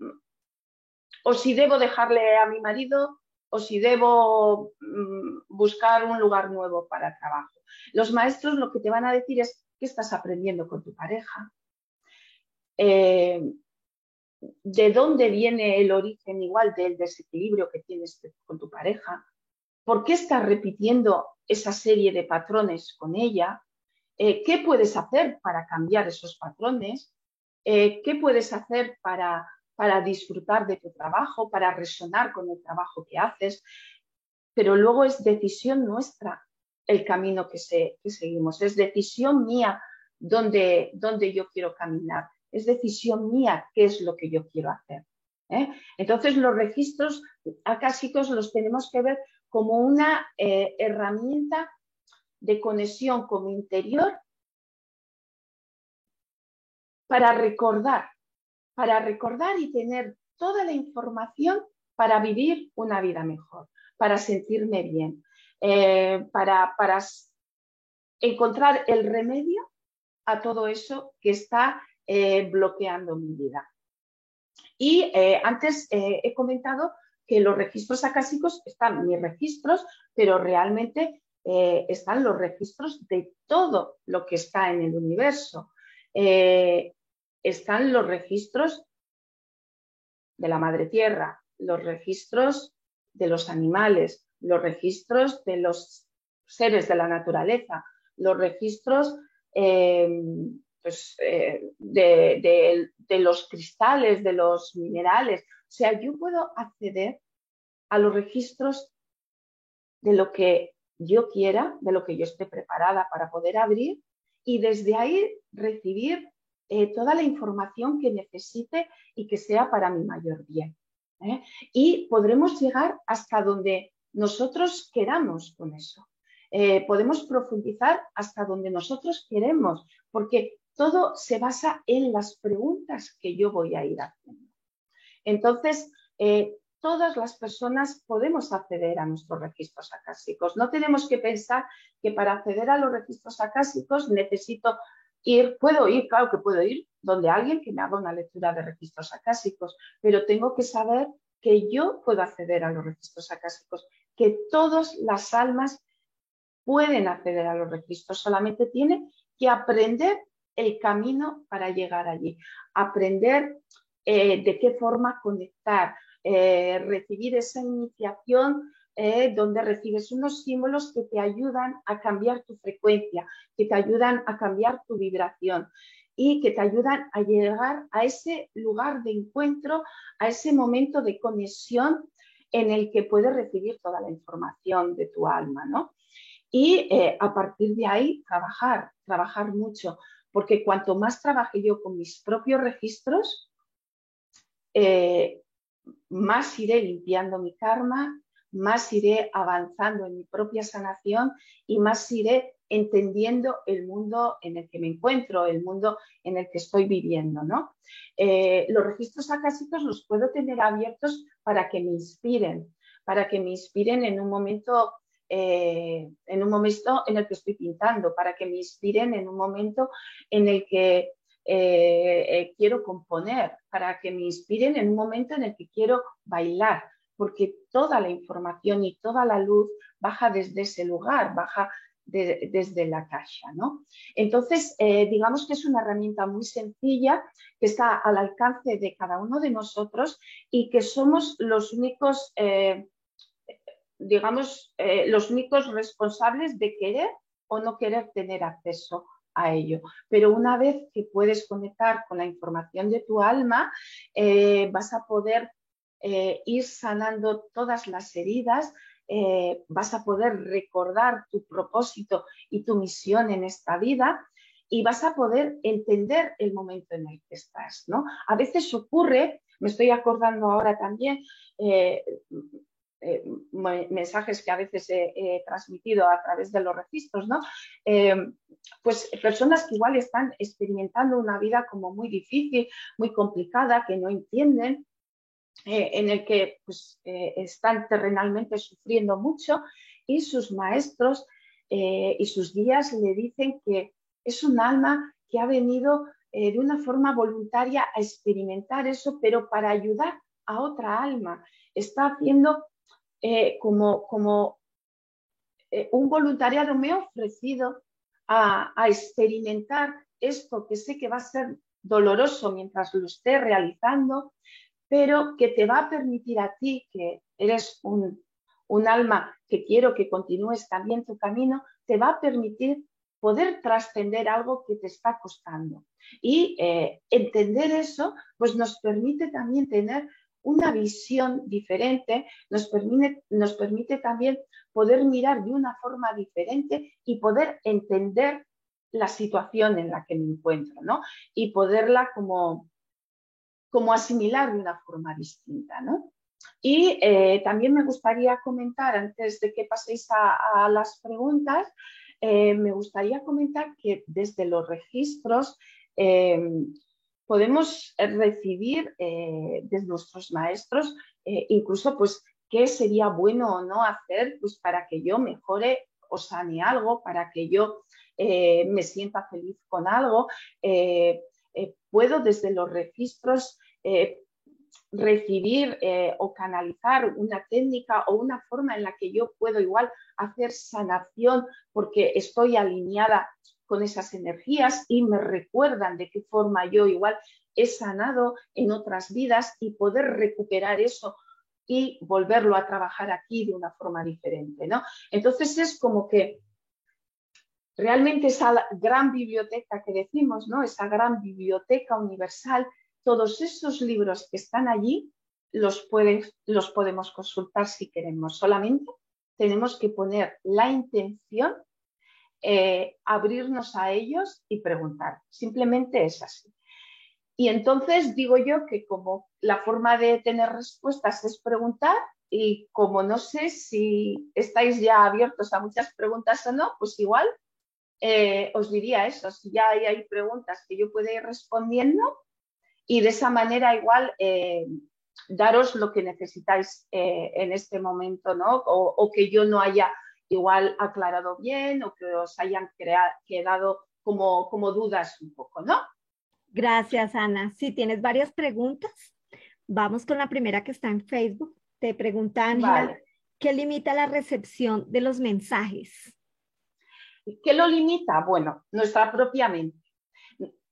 o, si debo dejarle a mi marido o si debo mm, buscar un lugar nuevo para trabajo. Los maestros lo que te van a decir es qué estás aprendiendo con tu pareja. Eh, de dónde viene el origen igual del desequilibrio que tienes con tu pareja, por qué estás repitiendo esa serie de patrones con ella, eh, qué puedes hacer para cambiar esos patrones, eh, qué puedes hacer para, para disfrutar de tu trabajo, para resonar con el trabajo que haces, pero luego es decisión nuestra el camino que, seguimos, es decisión mía donde yo quiero caminar es decisión mía qué es lo que yo quiero hacer. ¿eh? Entonces, los registros acásicos los tenemos que ver como una eh, herramienta de conexión con mi interior para recordar, para recordar y tener toda la información para vivir una vida mejor, para sentirme bien, eh, para, encontrar el remedio a todo eso que está eh, bloqueando mi vida. Y eh, antes he comentado que los registros acásicos están mis registros, pero realmente están los registros de todo lo que está en el universo. están los registros de la madre tierra, los registros de los animales, los registros de los seres de la naturaleza, los registros eh, pues, eh, de, los cristales, de los minerales. O sea, yo puedo acceder a los registros de lo que yo quiera, de lo que yo esté preparada para poder abrir y desde ahí recibir eh, toda la información que necesite y que sea para mi mayor bien. Y podremos llegar hasta donde nosotros queramos con eso. Eh, podemos profundizar hasta donde nosotros queremos, porque todo se basa en las preguntas que yo voy a ir haciendo. Entonces, eh, todas las personas podemos acceder a nuestros registros acásicos. No tenemos que pensar que para acceder a los registros acásicos necesito ir, puedo ir, claro que puedo ir donde alguien que me haga una lectura de registros acásicos, pero tengo que saber que yo puedo acceder a los registros acásicos, que todas las almas pueden acceder a los registros, solamente tienen que aprender el camino para llegar allí, aprender eh, de qué forma conectar, eh, recibir esa iniciación eh, donde recibes unos símbolos que te ayudan a cambiar tu frecuencia, que te ayudan a cambiar tu vibración y que te ayudan a llegar a ese lugar de encuentro, a ese momento de conexión en el que puedes recibir toda la información de tu alma, ¿no? y eh, a partir de ahí trabajar, trabajar mucho, porque cuanto más trabaje yo con mis propios registros, eh, más iré limpiando mi karma, más iré avanzando en mi propia sanación y más iré entendiendo el mundo en el que me encuentro, el mundo en el que estoy viviendo. ¿no? Eh, los registros acásicos los puedo tener abiertos para que me inspiren, para que me inspiren en un momento eh, en un momento en el que estoy pintando, para que me inspiren en un momento en el que eh, quiero componer, para que me inspiren en un momento en el que quiero bailar, porque toda la información y toda la luz baja desde ese lugar, baja desde la caja. ¿no? Entonces, digamos que es una herramienta muy sencilla que está al alcance de cada uno de nosotros y que somos los únicos digamos, eh, los únicos responsables de querer o no querer tener acceso a ello. Pero una vez que puedes conectar con la información de tu alma, eh, vas a poder eh, ir sanando todas las heridas, vas a poder recordar tu propósito y tu misión en esta vida y vas a poder entender el momento en el que estás. ¿no? A veces ocurre, me estoy acordando ahora también, eh, mensajes que a veces he, transmitido a través de los registros, ¿no? Eh, pues personas que igual están experimentando una vida como muy difícil, muy complicada, que no entienden, eh, en el que pues, están terrenalmente sufriendo mucho y sus maestros y sus guías le dicen que es un alma que ha venido de una forma voluntaria a experimentar eso, pero para ayudar a otra alma. Está haciendo eh, como, como eh, un voluntariado me he ofrecido a, experimentar esto que sé que va a ser doloroso mientras lo esté realizando, pero que te va a permitir a ti, que eres un, alma que quiero que continúes también tu camino, te va a permitir poder trascender algo que te está costando. Y eh, entender eso, pues nos permite también tener una visión diferente, nos permite, nos permite también poder mirar de una forma diferente y poder entender la situación en la que me encuentro, ¿no? Y poderla como, como asimilar de una forma distinta, ¿no? Y eh, también me gustaría comentar, antes de que paséis a, las preguntas, eh, me gustaría comentar que desde los registros eh, podemos recibir de nuestros maestros incluso pues qué sería bueno o no hacer pues para que yo mejore o sane algo, para que yo me sienta feliz con algo. Puedo desde los registros recibir o canalizar una técnica o una forma en la que yo puedo igual hacer sanación porque estoy alineada con esas energías y me recuerdan de qué forma yo igual he sanado en otras vidas y poder recuperar eso y volverlo a trabajar aquí de una forma diferente, ¿no? Entonces es como que realmente esa gran biblioteca que decimos, ¿no? Esa gran biblioteca universal, todos esos libros que están allí los, los podemos consultar si queremos. Solamente tenemos que poner la intención, eh, abrirnos a ellos y preguntar. Simplemente es así. Y entonces digo yo que como la forma de tener respuestas es preguntar y como no sé si estáis ya abiertos a muchas preguntas o no, pues igual eh, os diría eso, si ya hay, preguntas que yo pueda ir respondiendo y de esa manera igual eh, daros lo que necesitáis eh, en este momento, ¿no? O, que yo no haya igual aclarado bien o que os hayan quedado como, como dudas un poco, ¿no? Gracias, Ana. Si tienes varias preguntas, vamos con la primera que está en Facebook. Te preguntan, ¿qué limita la recepción de los mensajes? ¿Qué lo limita? Bueno, nuestra propia mente.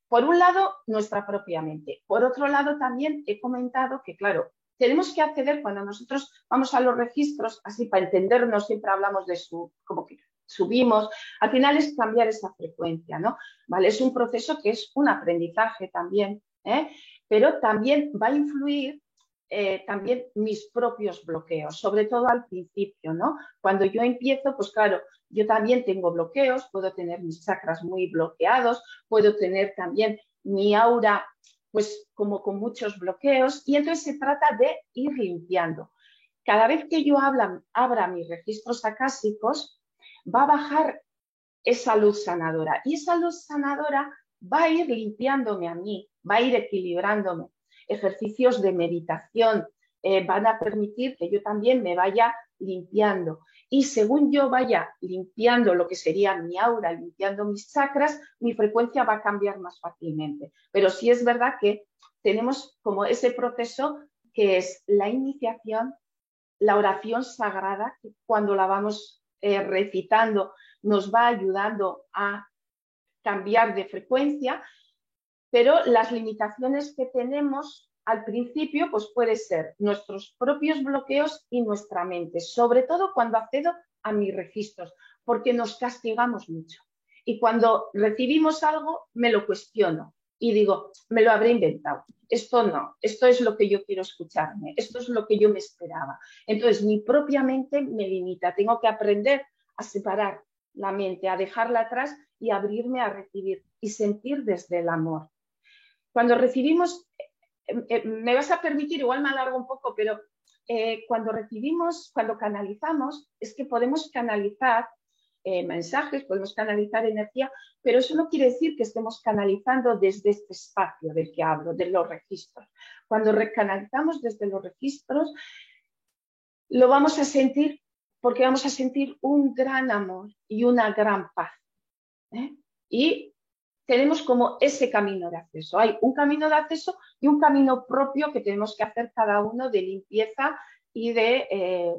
Por un lado, nuestra propia mente. Por otro lado, también he comentado que, claro, tenemos que acceder cuando nosotros vamos a los registros, así para entendernos, siempre hablamos de su, como que subimos, al final es cambiar esa frecuencia, ¿no? ¿Vale? Es un proceso que es un aprendizaje también, ¿eh? pero también va a influir eh, también mis propios bloqueos, sobre todo al principio, ¿no? Cuando yo empiezo, pues claro, yo también tengo bloqueos, puedo tener mis chakras muy bloqueados, puedo tener también mi aura, pues como con muchos bloqueos, y entonces se trata de ir limpiando. Cada vez que yo abra mis registros acásicos, va a bajar esa luz sanadora. Y esa luz sanadora va a ir limpiándome a mí, va a ir equilibrándome. Ejercicios de meditación eh, van a permitir que yo también me vaya limpiando. Y según yo vaya limpiando lo que sería mi aura, limpiando mis chakras, mi frecuencia va a cambiar más fácilmente. Pero sí es verdad que tenemos como ese proceso que es la iniciación, la oración sagrada, que cuando la vamos eh, recitando nos va ayudando a cambiar de frecuencia, pero las limitaciones que tenemos al principio pues puede ser nuestros propios bloqueos y nuestra mente, sobre todo cuando accedo a mis registros, porque nos castigamos mucho. Y cuando recibimos algo, me lo cuestiono y digo, me lo habré inventado. Esto no, esto es lo que yo quiero escucharme, esto es lo que yo me esperaba. Entonces, mi propia mente me limita, tengo que aprender a separar la mente, a dejarla atrás y abrirme a recibir y sentir desde el amor. Cuando recibimos, eh, eh, me vas a permitir, igual me alargo un poco, pero eh, cuando recibimos, cuando canalizamos, es que podemos canalizar mensajes, podemos canalizar energía, pero eso no quiere decir que estemos canalizando desde este espacio del que hablo, de los registros. Cuando recanalizamos desde los registros, lo vamos a sentir porque vamos a sentir un gran amor y una gran paz. ¿eh? Y tenemos como ese camino de acceso. Hay un camino de acceso y un camino propio que tenemos que hacer cada uno de limpieza y de eh,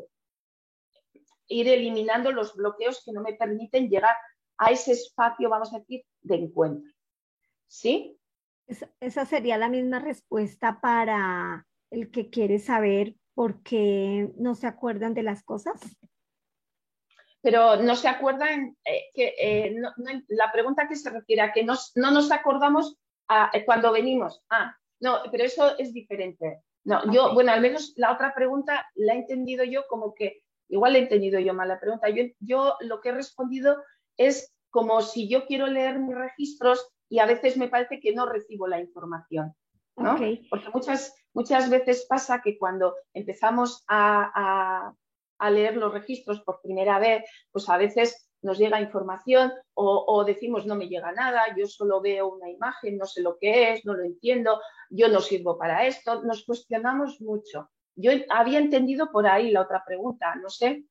ir eliminando los bloqueos que no me permiten llegar a ese espacio, vamos a decir, de encuentro. ¿Sí? Esa sería la misma respuesta para el que quiere saber por qué no se acuerdan de las cosas pero no se acuerdan eh, que eh, la pregunta que se refiere a que no nos acordamos eh, cuando venimos. Ah, no, pero eso es diferente. No, yo, bueno, al menos la otra pregunta la he entendido yo como que, igual he entendido yo mal la pregunta. Yo, yo lo que he respondido es como si yo quiero leer mis registros y a veces me parece que no recibo la información. ¿no? Porque muchas, muchas veces pasa que cuando empezamos a a leer los registros por primera vez, pues a veces nos llega información o, decimos no me llega nada, yo solo veo una imagen, no sé lo que es, no lo entiendo, yo no sirvo para esto, nos cuestionamos mucho. Yo había entendido por ahí la otra pregunta, no sé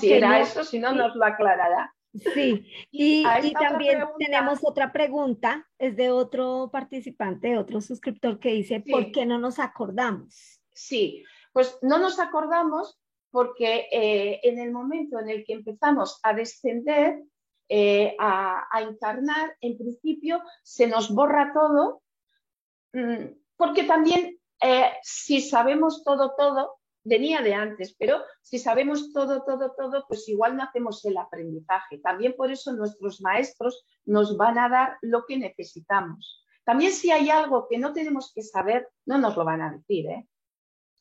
si era eso, si no nos lo aclarará. Sí, y, también tenemos otra pregunta, es de otro participante, otro suscriptor que dice, ¿por qué no nos acordamos? Sí, pues no nos acordamos porque eh, en el momento en el que empezamos a descender, eh, a, encarnar, en principio se nos borra todo, mm, porque también eh, si sabemos todo, todo, venía de antes, pero si sabemos todo, todo, todo, pues igual no hacemos el aprendizaje. También por eso nuestros maestros nos van a dar lo que necesitamos. También si hay algo que no tenemos que saber, no nos lo van a decir. ¿eh?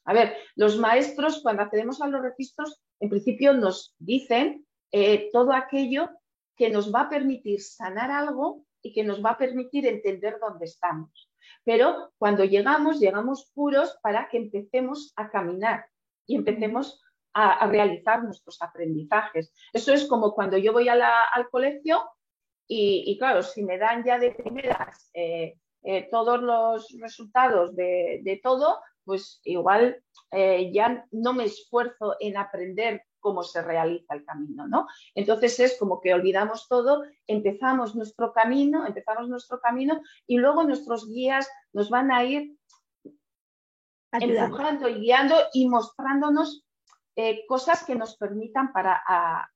A ver, los maestros cuando accedemos a los registros, en principio nos dicen eh, todo aquello que nos va a permitir sanar algo y que nos va a permitir entender dónde estamos. Pero cuando llegamos, llegamos puros para que empecemos a caminar y empecemos a, realizar nuestros aprendizajes. Eso es como cuando yo voy al colegio y, claro, si me dan ya de primeras eh, eh, todos los resultados de, todo, pues igual eh, ya no me esfuerzo en aprender cómo se realiza el camino, ¿no? Entonces es como que olvidamos todo, empezamos nuestro camino, empezamos nuestro camino y luego nuestros guías nos van a ir empujando y guiando y mostrándonos eh, cosas que nos permitan para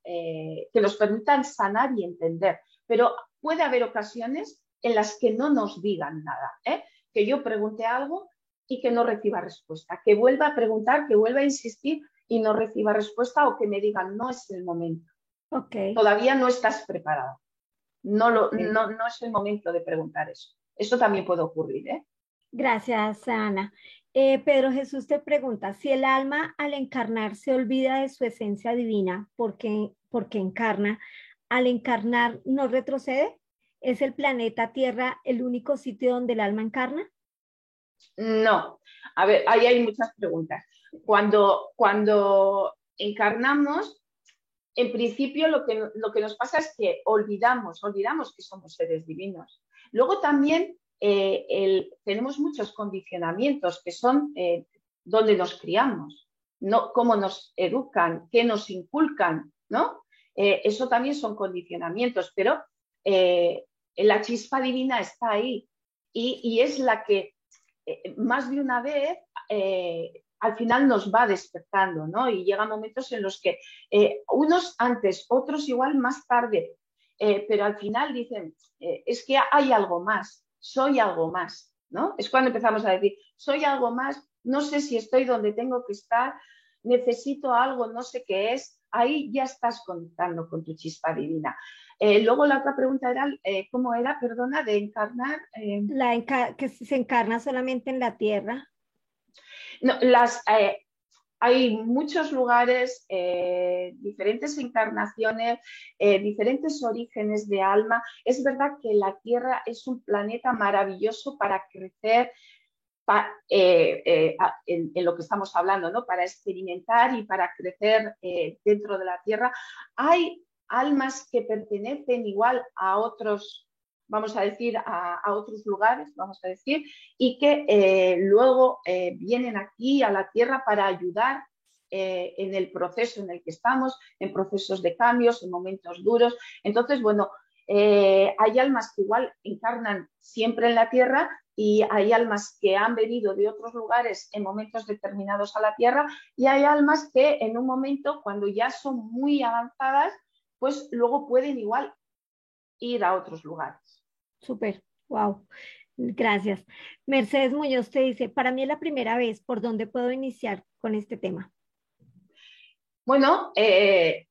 eh, que nos permitan sanar y entender. Pero puede haber ocasiones en las que no nos digan nada, ¿eh? que yo pregunte algo y que no reciba respuesta, que vuelva a preguntar, que vuelva a insistir y no reciba respuesta o que me digan no es el momento. Okay. Todavía no estás preparado. No, lo, no, no es el momento de preguntar eso. Eso también puede ocurrir. ¿eh? Gracias, Ana. Eh, Pedro Jesús te pregunta, si el alma al encarnar se olvida de su esencia divina porque, porque encarna, al encarnar no retrocede, ¿es el planeta Tierra el único sitio donde el alma encarna? No, a ver, ahí hay muchas preguntas. Cuando, cuando encarnamos, en principio lo que, lo que nos pasa es que olvidamos, olvidamos que somos seres divinos. Luego también eh, tenemos muchos condicionamientos que son eh, donde nos criamos, no, cómo nos educan, qué nos inculcan, ¿no? Eh, eso también son condicionamientos, pero la chispa divina está ahí y, es la que más de una vez al final nos va despertando, ¿no? Y llegan momentos en los que unos antes, otros igual más tarde, pero al final dicen, es que hay algo más, soy algo más, ¿no? Es cuando empezamos a decir, soy algo más, no sé si estoy donde tengo que estar, necesito algo, no sé qué es, ahí ya estás conectando con tu chispa divina. Eh, luego la otra pregunta era, eh, ¿cómo era, perdona, de encarnar? Eh, la que se encarna solamente en la tierra. No, las, hay muchos lugares, diferentes encarnaciones, diferentes orígenes de alma. Es verdad que la Tierra es un planeta maravilloso para crecer eh, en, lo que estamos hablando, ¿no? para experimentar y para crecer dentro de la Tierra. Hay almas que pertenecen igual a otros vamos a decir, a, otros lugares, vamos a decir, y que eh, luego eh, vienen aquí a la Tierra para ayudar eh, en el proceso en el que estamos, en procesos de cambios, en momentos duros. Entonces, bueno, hay almas que igual encarnan siempre en la Tierra y hay almas que han venido de otros lugares en momentos determinados a la Tierra y hay almas que en un momento, cuando ya son muy avanzadas, pues luego pueden igual ir a otros lugares. Súper, wow. Gracias. Mercedes Muñoz te dice, para mí es la primera vez, ¿por dónde puedo iniciar con este tema? Bueno, eh,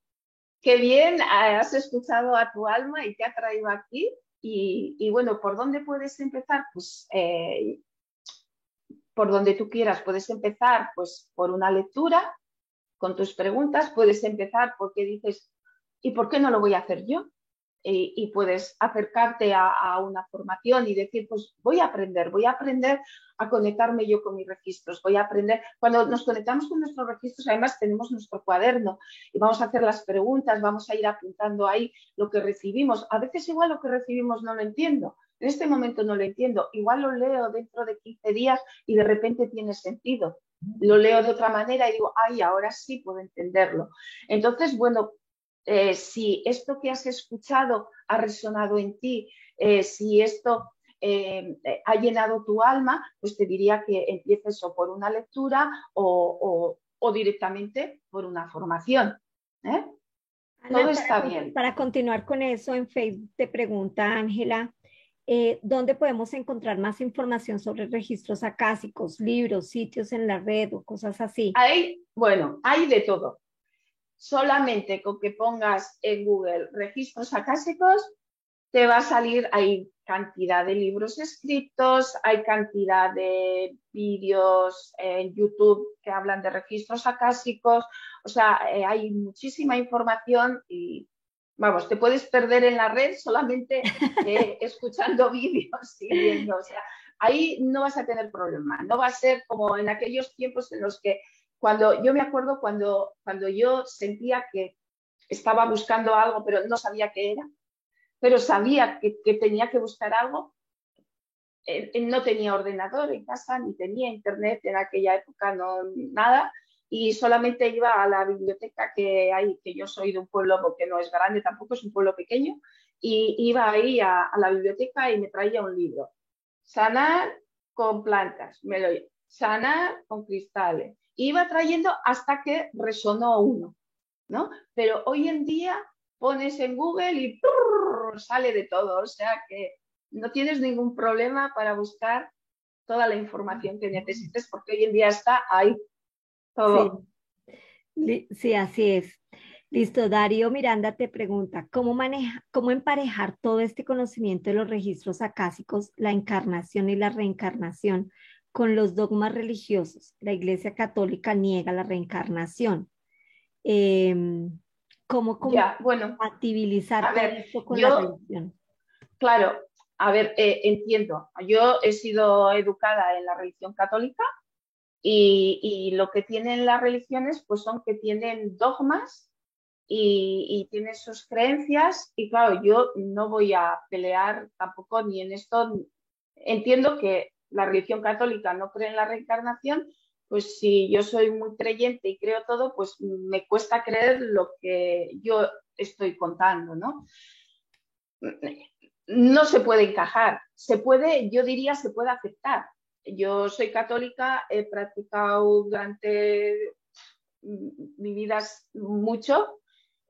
qué bien, has escuchado a tu alma y te ha traído aquí. Y, bueno, ¿por dónde puedes empezar? Pues eh, por donde tú quieras. Puedes empezar pues por una lectura con tus preguntas, puedes empezar porque dices, ¿y por qué no lo voy a hacer yo? Y, puedes acercarte a, una formación y decir, pues voy a aprender, voy a aprender a conectarme yo con mis registros, voy a aprender. Cuando nos conectamos con nuestros registros, además tenemos nuestro cuaderno y vamos a hacer las preguntas, vamos a ir apuntando ahí lo que recibimos. A veces igual lo que recibimos no lo entiendo. En este momento no lo entiendo. Igual lo leo dentro de 15 días y de repente tiene sentido. Lo leo de otra manera y digo, ay, ahora sí puedo entenderlo. Entonces, bueno, eh, si esto que has escuchado ha resonado en ti, eh, si esto eh, ha llenado tu alma, pues te diría que empieces o por una lectura o, directamente por una formación. todo está bien. Para continuar con eso, en Facebook te pregunta Ángela, ¿dónde podemos encontrar más información sobre registros acásicos, libros, sitios en la red o cosas así? Hay, bueno, hay de todo. Solamente con que pongas en Google registros acásicos, te va a salir, hay cantidad de libros escritos, hay cantidad de vídeos en YouTube que hablan de registros acásicos, o sea, eh, hay muchísima información y vamos, te puedes perder en la red solamente eh, escuchando vídeos y viendo, o sea, ahí no vas a tener problema, no va a ser como en aquellos tiempos en los que cuando yo me acuerdo cuando, cuando yo sentía que estaba buscando algo pero no sabía qué era, pero sabía que, tenía que buscar algo. no tenía ordenador en casa, ni tenía internet en aquella época, no nada, y solamente iba a la biblioteca que hay, que yo soy de un pueblo que no es grande, tampoco es un pueblo pequeño, y iba ahí a, la biblioteca y me traía un libro. Sanar con plantas, me lo sanar con cristales. Iba trayendo hasta que resonó uno, ¿no? Pero hoy en día pones en Google y sale de todo, o sea que no tienes ningún problema para buscar toda la información que necesites porque hoy en día está ahí todo. Sí, así es. Listo, Darío Miranda te pregunta, ¿cómo, maneja, ¿cómo emparejar todo este conocimiento de los registros acásicos, la encarnación y la reencarnación con los dogmas religiosos? La Iglesia Católica niega la reencarnación. Eh, ¿Cómo compatibilizar esto con la religión? Claro, a ver, eh, entiendo. Yo he sido educada en la religión católica y, lo que tienen las religiones pues son que tienen dogmas y, y, tienen sus creencias y claro, yo no voy a pelear tampoco ni en esto. Entiendo que la religión católica no cree en la reencarnación, pues si yo soy muy creyente y creo todo, pues me cuesta creer lo que yo estoy contando, ¿no? No se puede encajar, se puede, yo diría, se puede aceptar. Yo soy católica, he practicado durante mi vida mucho,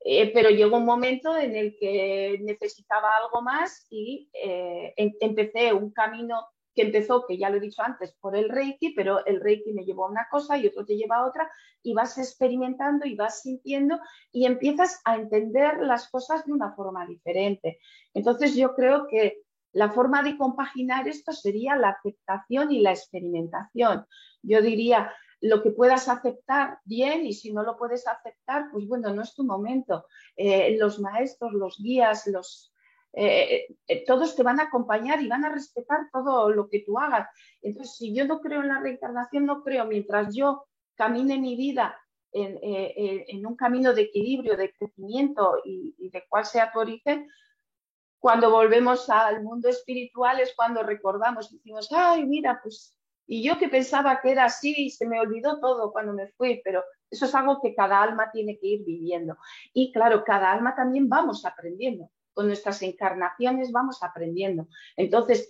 eh, pero llegó un momento en el que necesitaba algo más y eh, em, empecé un camino que empezó, que ya lo he dicho antes, por el Reiki, pero el Reiki me llevó a una cosa y otro te lleva a otra y vas experimentando y vas sintiendo y empiezas a entender las cosas de una forma diferente. Entonces yo creo que la forma de compaginar esto sería la aceptación y la experimentación. Yo diría, lo que puedas aceptar bien y si no lo puedes aceptar, pues bueno, no es tu momento. Eh, los maestros, los guías, los, eh, eh, todos te van a acompañar y van a respetar todo lo que tú hagas. Entonces, si yo no creo en la reencarnación, no creo, mientras yo camine mi vida en, eh, un camino de equilibrio, de crecimiento y, de cuál sea tu origen, cuando volvemos al mundo espiritual es cuando recordamos, decimos, ay, mira, pues, y yo que pensaba que era así, y se me olvidó todo cuando me fui, pero eso es algo que cada alma tiene que ir viviendo. Y claro, cada alma también vamos aprendiendo con nuestras encarnaciones vamos aprendiendo. Entonces,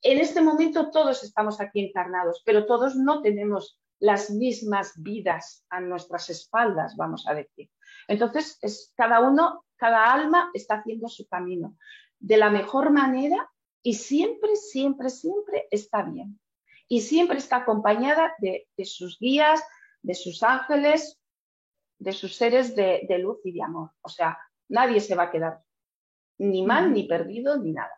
en este momento todos estamos aquí encarnados, pero todos no tenemos las mismas vidas a nuestras espaldas, vamos a decir. Entonces, es, cada uno, cada alma está haciendo su camino de la mejor manera y siempre, siempre, siempre está bien. Y siempre está acompañada de, sus guías, de sus ángeles, de sus seres de, de luz y de amor. O sea, nadie se va a quedar ni mal, ni perdido, ni nada.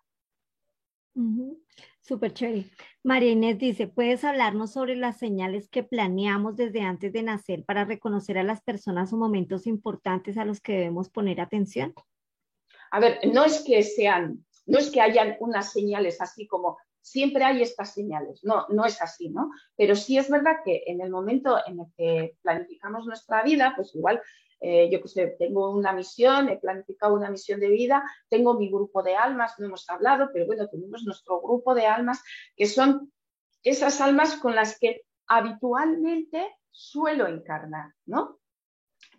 Súper chévere. María Inés dice, ¿puedes hablarnos sobre las señales que planeamos desde antes de nacer para reconocer a las personas o momentos importantes a los que debemos poner atención? A ver, no es que sean, no es que hayan unas señales así como siempre hay estas señales, no, no es así, ¿no? Pero sí es verdad que en el momento en el que planificamos nuestra vida, pues igual eh, yo que sé, tengo una misión, he planificado una misión de vida, tengo mi grupo de almas, no hemos hablado, pero bueno, tenemos nuestro grupo de almas que son esas almas con las que habitualmente suelo encarnar, ¿no?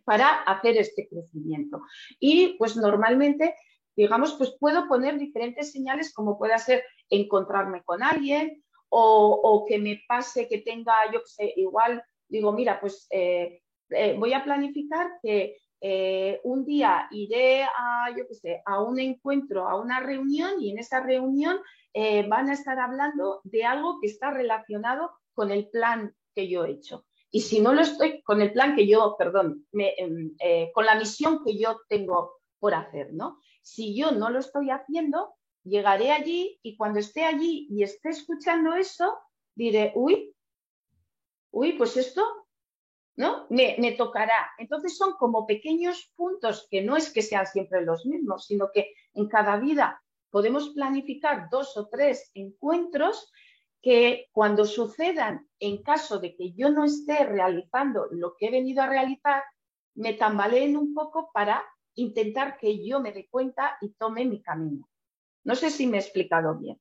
Para hacer este crecimiento. Y pues normalmente, digamos, pues puedo poner diferentes señales como pueda ser encontrarme con alguien o, que me pase que tenga, yo que sé, igual digo, mira, pues eh, eh, voy a planificar que eh, un día iré a, yo qué sé, a un encuentro, a una reunión y en esa reunión eh, van a estar hablando de algo que está relacionado con el plan que yo he hecho. Y si no lo estoy, con el plan que yo, perdón, em, eh, con la misión que yo tengo por hacer, ¿no? Si yo no lo estoy haciendo, llegaré allí y cuando esté allí y esté escuchando eso, diré, uy, uy, pues esto, ¿no? Me, me, tocará. Entonces son como pequeños puntos que no es que sean siempre los mismos, sino que en cada vida podemos planificar dos o tres encuentros que cuando sucedan, en caso de que yo no esté realizando lo que he venido a realizar, me tambaleen un poco para intentar que yo me dé cuenta y tome mi camino. No sé si me he explicado bien.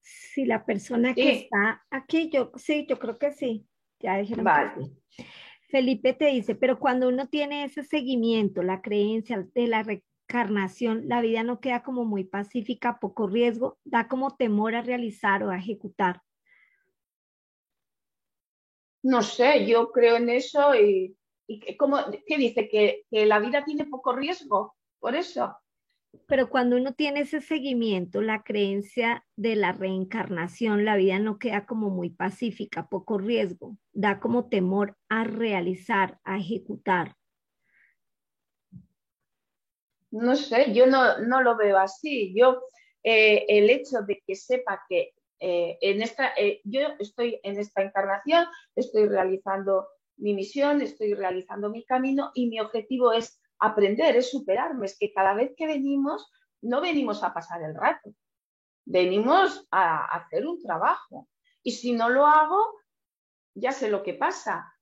Si la persona que está aquí, yo sí, yo creo que sí. Ya dijeron que sí. Felipe te dice, pero cuando uno tiene ese seguimiento, la creencia de la reencarnación, la vida no queda como muy pacífica, poco riesgo, da como temor a realizar o a ejecutar. No sé, yo creo en eso y, y ¿cómo, ¿qué dice? ¿Que, ¿Que la vida tiene poco riesgo? Por eso. Pero cuando uno tiene ese seguimiento, la creencia de la reencarnación, la vida no queda como muy pacífica, poco riesgo, da como temor a realizar, a ejecutar. No sé, yo no, no lo veo así. Yo, eh, el hecho de que sepa que eh, en esta, eh, yo estoy en esta encarnación, estoy realizando mi misión, estoy realizando mi camino y mi objetivo es aprender, es superarme, es que cada vez que venimos, no venimos a pasar el rato, venimos a hacer un trabajo. Y si no lo hago, ya sé lo que pasa,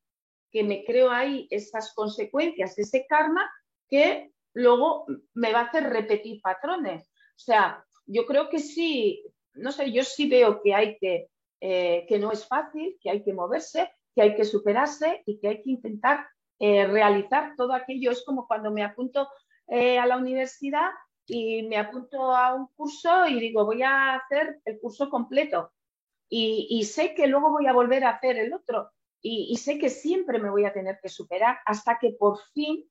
que me creo ahí esas consecuencias, ese karma que luego me va a hacer repetir patrones. O sea, yo creo que sí, no sé, yo sí veo que hay que, eh, que no es fácil, que hay que moverse, que hay que superarse y que hay que intentar eh, realizar todo aquello. Es como cuando me apunto eh, a la universidad y me apunto a un curso y digo, voy a hacer el curso completo. Y, sé que luego voy a volver a hacer el otro. Y, sé que siempre me voy a tener que superar hasta que por fin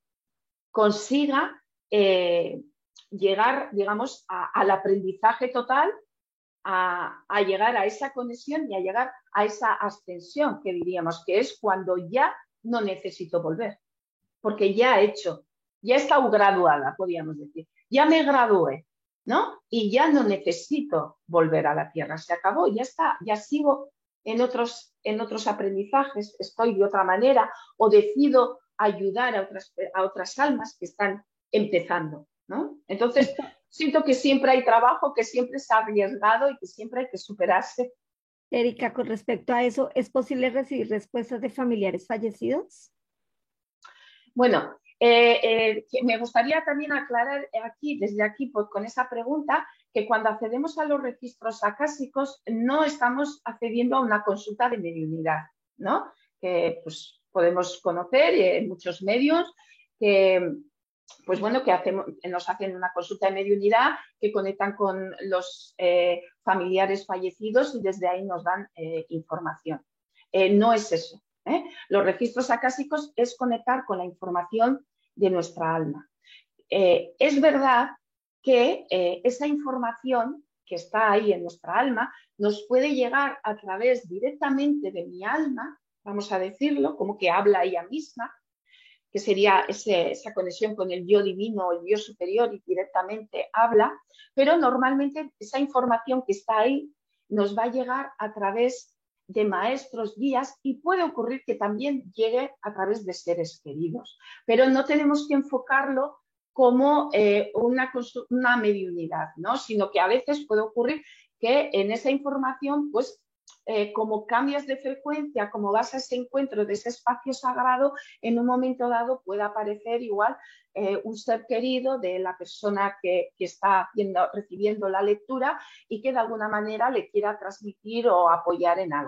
consiga eh, llegar, digamos, al aprendizaje total, a, a, llegar a esa conexión y a llegar a esa ascensión que diríamos, que es cuando ya no necesito volver, porque ya he hecho, ya he estado graduada, podríamos decir, ya me gradué, ¿no? Y ya no necesito volver a la tierra, se acabó, ya está, ya sigo en otros, en otros aprendizajes, estoy de otra manera o decido ayudar a otras, a otras almas que están empezando, ¿no? Entonces, siento que siempre hay trabajo, que siempre es arriesgado y que siempre hay que superarse Erika, con respecto a eso, ¿es posible recibir respuestas de familiares fallecidos? Bueno, eh, eh, me gustaría también aclarar aquí, desde aquí, pues, con esa pregunta, que cuando accedemos a los registros acásicos no estamos accediendo a una consulta de mediunidad, ¿no? Que pues, podemos conocer en muchos medios que pues bueno, que hacemos, nos hacen una consulta de mediunidad, que conectan con los eh, familiares fallecidos y desde ahí nos dan eh, información. Eh, no es eso. Los registros acásicos es conectar con la información de nuestra alma. es verdad que esa información que está ahí en nuestra alma nos puede llegar a través directamente de mi alma, vamos a decirlo, como que habla ella misma, que sería esa conexión con el yo divino, el yo superior y directamente habla, pero normalmente esa información que está ahí nos va a llegar a través de maestros, guías y puede ocurrir que también llegue a través de seres queridos, pero no tenemos que enfocarlo como eh, una, una mediunidad, ¿no? sino que a veces puede ocurrir que en esa información pues eh, como cambias de frecuencia, como vas a ese encuentro de ese espacio sagrado, en un momento dado puede aparecer igual eh, un ser querido de la persona que, está recibiendo la lectura y que de alguna manera le quiera transmitir o apoyar en algo.